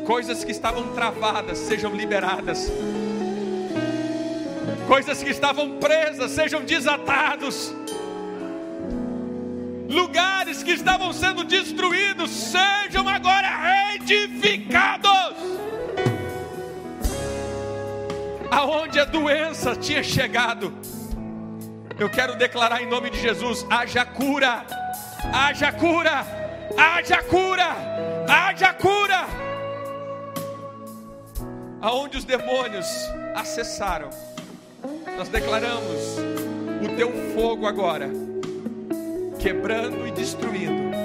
coisas que estavam travadas sejam liberadas. Coisas que estavam presas sejam desatados lugares que estavam sendo destruídos sejam agora reedificados. Aonde a doença tinha chegado, eu quero declarar em nome de Jesus: haja cura, haja cura, haja cura, haja cura. aonde os demônios acessaram, nós declaramos o teu fogo agora, quebrando e destruindo,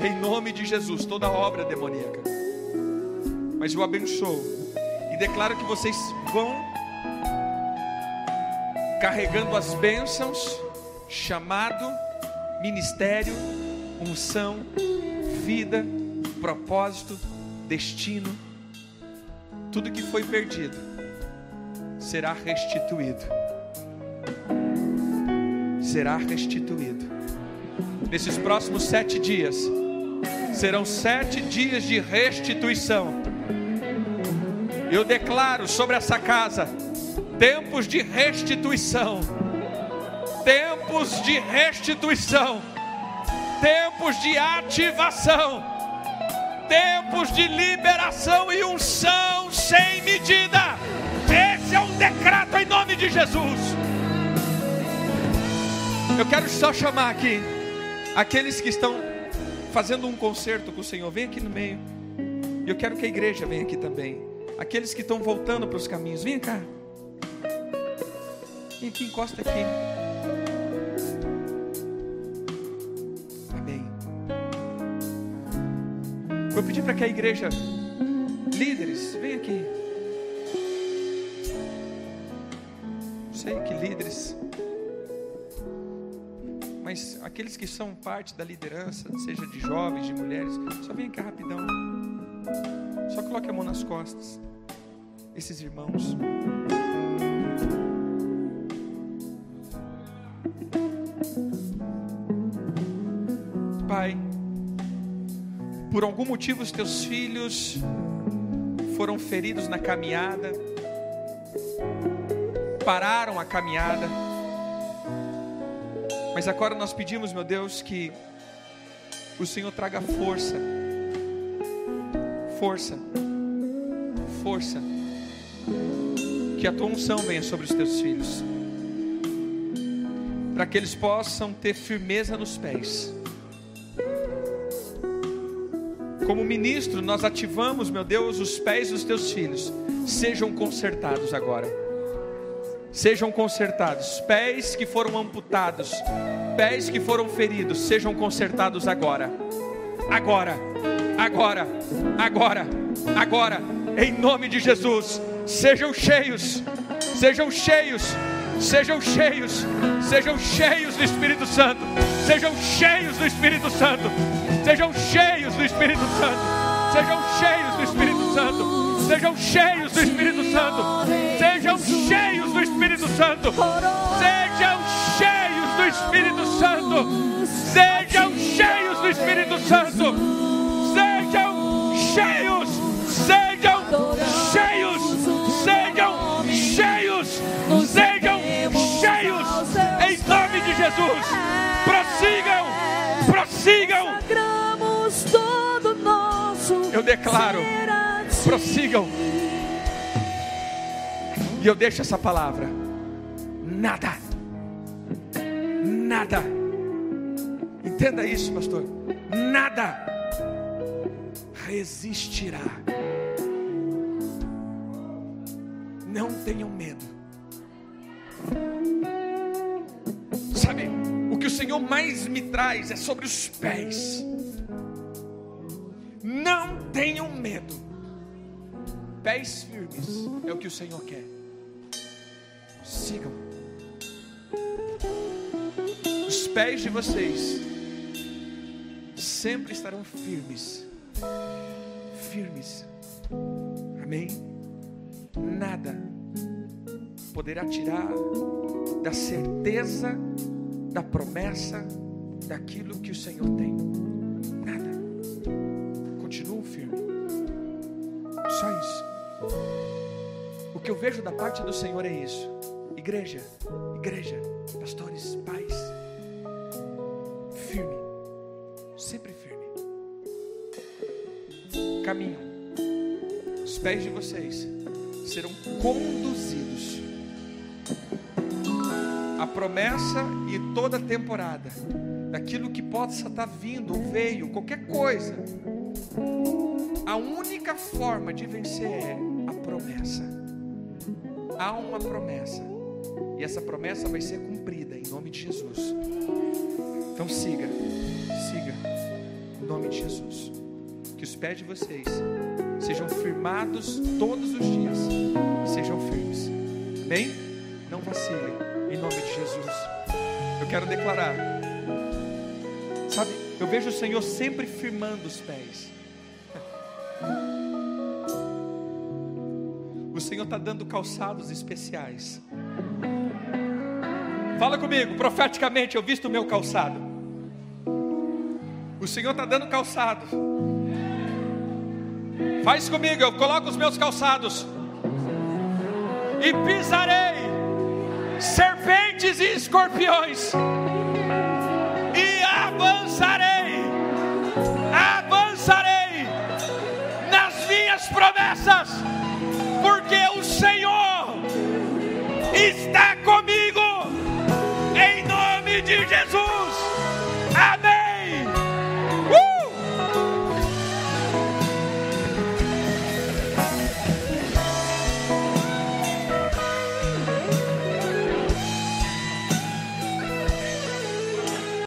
em nome de Jesus, toda obra demoníaca. Mas eu abençoo e declaro que vocês vão carregando as bênçãos, chamado, ministério, unção, vida, propósito, destino, tudo que foi perdido será restituído. Será restituído. Nesses próximos sete dias, serão sete dias de restituição. Eu declaro sobre essa casa tempos de restituição, tempos de restituição, tempos de ativação, tempos de liberação e unção sem medida. Esse é um decreto em nome de Jesus. Eu quero só chamar aqui aqueles que estão fazendo um concerto com o Senhor, vem aqui no meio. Eu quero que a igreja venha aqui também. Aqueles que estão voltando para os caminhos, vem cá. Vem aqui, encosta aqui. Amém. Vou pedir para que a igreja, líderes, vem aqui. Sei que líderes, mas aqueles que são parte da liderança, seja de jovens, de mulheres, só vem cá rapidão. Só coloque a mão nas costas. Esses irmãos. Pai, por algum motivo os teus filhos foram feridos na caminhada, pararam a caminhada, mas agora nós pedimos, meu Deus, que o Senhor traga força, força, força, que a tua unção venha sobre os teus filhos para que eles possam ter firmeza nos pés. Como ministro, nós ativamos, meu Deus, os pés dos teus filhos. Sejam consertados agora. Sejam consertados. Pés que foram amputados, pés que foram feridos, sejam consertados agora. Agora, agora, agora, agora, em nome de Jesus. Sejam cheios, sejam cheios Sejam cheios, sejam cheios do Espírito Santo. Sejam cheios do Espírito Santo. Sejam cheios do Espírito Santo. Sejam cheios do Espírito Santo. Sejam cheios do Espírito Santo. Sejam cheios do Espírito Santo. Sejam cheios do Espírito Santo. Sejam cheios do Espírito Santo. Jesus. Prossigam. Prossigam. Sagramos todo nosso Eu declaro. Prossigam. E eu deixo essa palavra. Nada. Nada. Entenda isso, pastor. Nada resistirá. Não tenham medo. Sabe, o que o Senhor mais me traz é sobre os pés. Não tenham medo. Pés firmes é o que o Senhor quer. Sigam. Os pés de vocês sempre estarão firmes. Firmes. Amém? Nada poderá tirar da certeza, da promessa, daquilo que o Senhor tem. Nada. Continuam firme. Só isso. O que eu vejo da parte do Senhor é isso. Igreja, igreja, pastores, pais. Firme. Sempre firme. Caminho. Os pés de vocês serão conduzidos. A promessa e toda a temporada daquilo que possa estar vindo, veio, qualquer coisa. A única forma de vencer é a promessa. Há uma promessa. E essa promessa vai ser cumprida em nome de Jesus. Então siga, siga, em nome de Jesus. Que os pés de vocês sejam firmados todos os dias, sejam firmes. Amém? Não vacile, em nome de Jesus. Eu quero declarar, sabe, eu vejo o Senhor sempre firmando os pés. O Senhor está dando calçados especiais. Fala comigo, profeticamente, eu visto o meu calçado. O Senhor está dando calçado. Faz comigo, eu coloco os meus calçados. E pisarei serpentes e escorpiões, e avançarei, avançarei nas minhas promessas, porque o Senhor está comigo, em nome de Jesus.